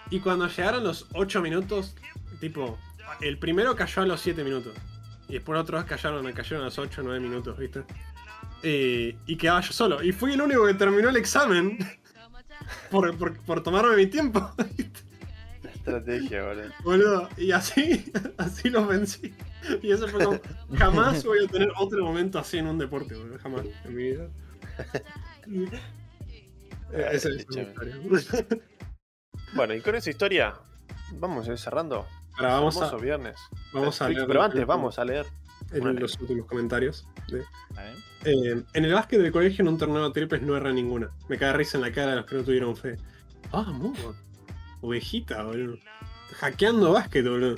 Y cuando llegaron los 8 minutos, tipo, el primero cayó a los 7 minutos. Y después otros cayeron, cayeron a los 8 o 9 minutos, ¿viste? Eh, y quedaba yo solo. Y fui el único que terminó el examen. Por, por, por tomarme mi tiempo. Estrategia, boludo. Boludo, y así, así los vencí. Y eso fue como, jamás voy a tener otro momento así en un deporte, boludo, jamás en mi vida. Eh, Esa es mi historia. Bueno, y con esa historia, vamos a ir cerrando. Ahora vamos a, viernes. vamos a leer Pero antes, vamos a leer. en los últimos comentarios. de- ¿Eh? Eh, en el básquet del colegio en un torneo de triples no erra ninguna. Me cae risa en la cara de los que no tuvieron fe. Ah, mudo. Ovejita, boludo. Hackeando básquet, boludo.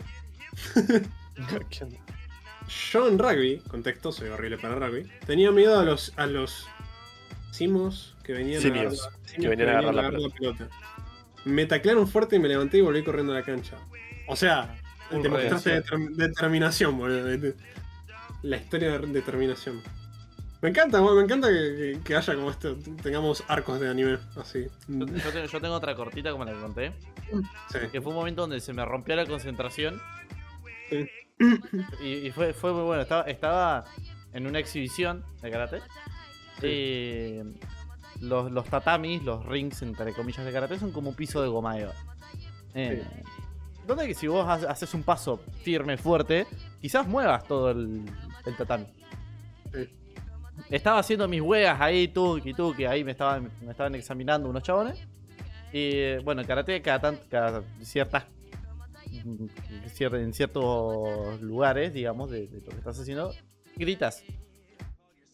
Yo en rugby, contexto, soy horrible para rugby, tenía miedo a los a los simos que venían Simios, a agarrar, la- que venían a agarrar la agarrar la pelota. Me taclearon fuerte y me levanté y volví corriendo a la cancha. O sea, Un demostraste redención. determ- determinación, boludo. La historia de determinación. Me encanta, boludo, me encanta que, que- que haya como esto, tengamos arcos de anime así. Yo, yo tengo, yo tengo otra cortita como la que conté. Sí. Que fue un momento donde se me rompió la concentración. Sí. Y, y fue, fue muy bueno. Estaba, estaba en una exhibición de karate. Y los, los tatamis, los rings entre comillas de karate, son como un piso de goma eva. Eh, Donde que si vos ha- haces un paso firme, fuerte, quizás muevas todo el, el tatami. Sí. Estaba haciendo mis huegas ahí, tuki, tuki, ahí me estaban, me estaban examinando unos chabones. Y eh, bueno, en karate cada, tan- cada ciertas cier- en ciertos lugares, digamos, de, de lo que estás haciendo, gritas.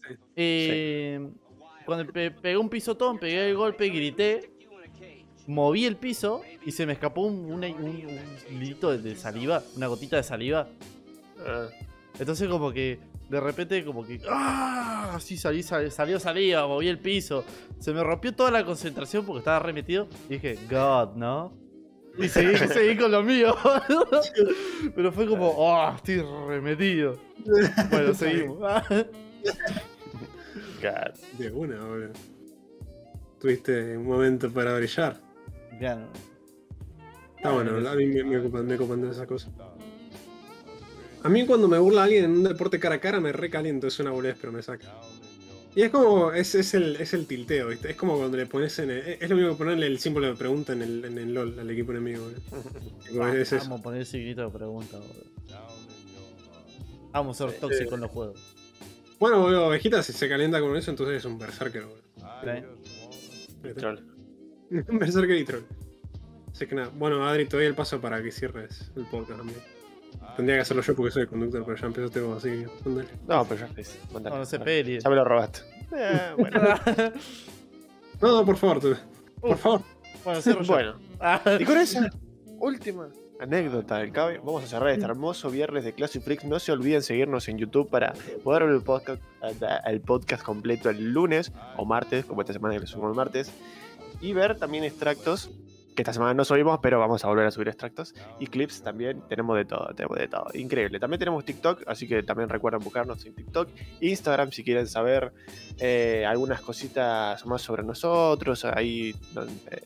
Sí. Y cuando pe- pegué un pisotón, pegué el golpe, grité, moví el piso y se me escapó un, un, un- un hilito de- saliva, una gotita de saliva. Ah, Entonces como que de repente como que ¡ah! así salí, sal- salió saliva, moví el piso. Se me rompió toda la concentración porque estaba remetido y dije, God, ¿no? Y seguí, seguí con lo mío. Pero fue como, oh, estoy remetido. Bueno, seguimos. De una, boludo. Tuviste un momento para brillar. Claro. Está bueno, a mí me, me ocupan, me ocupan de esa cosa. A mí cuando me burla alguien en un deporte cara a cara me recaliento, es una boludez, pero me saca. Y es como, es, es, el, es el tilteo, ¿viste? Es como cuando le pones en. el- es lo mismo que ponerle el símbolo de pregunta en el, en el LOL al equipo enemigo, boludo. Tipo, es eso. Vamos a poner ese grito de pregunta, boludo. Vamos a ser Eh, tóxicos en los juegos. Bueno, boludo, Vegeta si se calienta con eso, entonces es un berserker, boludo. Troll. Un berserker y troll. Así que nada, bueno, Adri, te doy el paso para que cierres el podcast también. Tendría que hacerlo yo porque soy el conductor, pero ya empezaste vos, así que andale. No, pero ya es. mandale. No, no. Ya me lo robaste. Eh, bueno. No, no, por favor, tú. Por favor. bueno, cierro yo. bueno. Ah, Y con esa última anécdota del cabe, vamos a cerrar este hermoso viernes de Classic Freaks. No se olviden seguirnos en YouTube para poder ver el podcast, el podcast completo el lunes o martes, como esta semana que lo subimos el martes, y ver también extractos. Que esta semana no subimos, pero vamos a volver a subir extractos. Y clips también, tenemos de todo, tenemos de todo. Increíble. También tenemos TikTok, así que también recuerden buscarnos en TikTok. Instagram si quieren saber eh, algunas cositas más sobre nosotros. Ahí,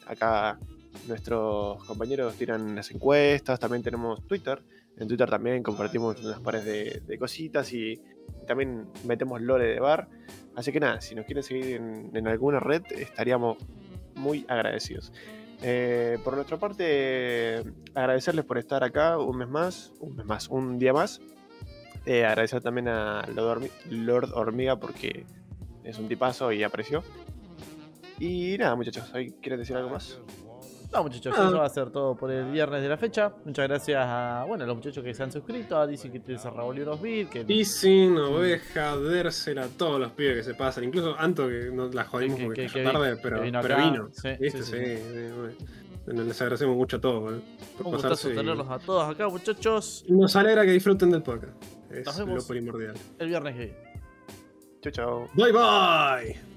acá nuestros compañeros tiran las encuestas, también tenemos Twitter. En Twitter también compartimos unas pares de, cositas y, también metemos lore de bar. Así que nada, si nos quieren seguir en, alguna red, estaríamos muy agradecidos. Eh, por nuestra parte, agradecerles por estar acá un mes más, un mes más, un día más. Eh, agradecer también a Lord, Hormi- Lord Hormiga porque es un tipazo y apreció. Y nada, muchachos, ¿ahí ¿quieren decir algo más? No, muchachos, Ah. eso va a ser todo por el viernes de la fecha. Muchas gracias a bueno, a los muchachos que se han suscrito, a Dicen que te Raúl y Beat, que Piscin, Oveja, Dérsela, todos los pibes que se pasan. Incluso Anto, que no la jodimos Que- porque que- que vi- tarde, pero, vino pero vino. Sí, ¿Viste? sí, Sí, sí. sí, bueno. Bueno, Les agradecemos mucho a todos, boludo, por un gustazo y- tenerlos a todos acá, muchachos. y Nos alegra que disfruten del podcast. Es Nos lo primordial. El viernes que viene. Chau, chau. Bye bye.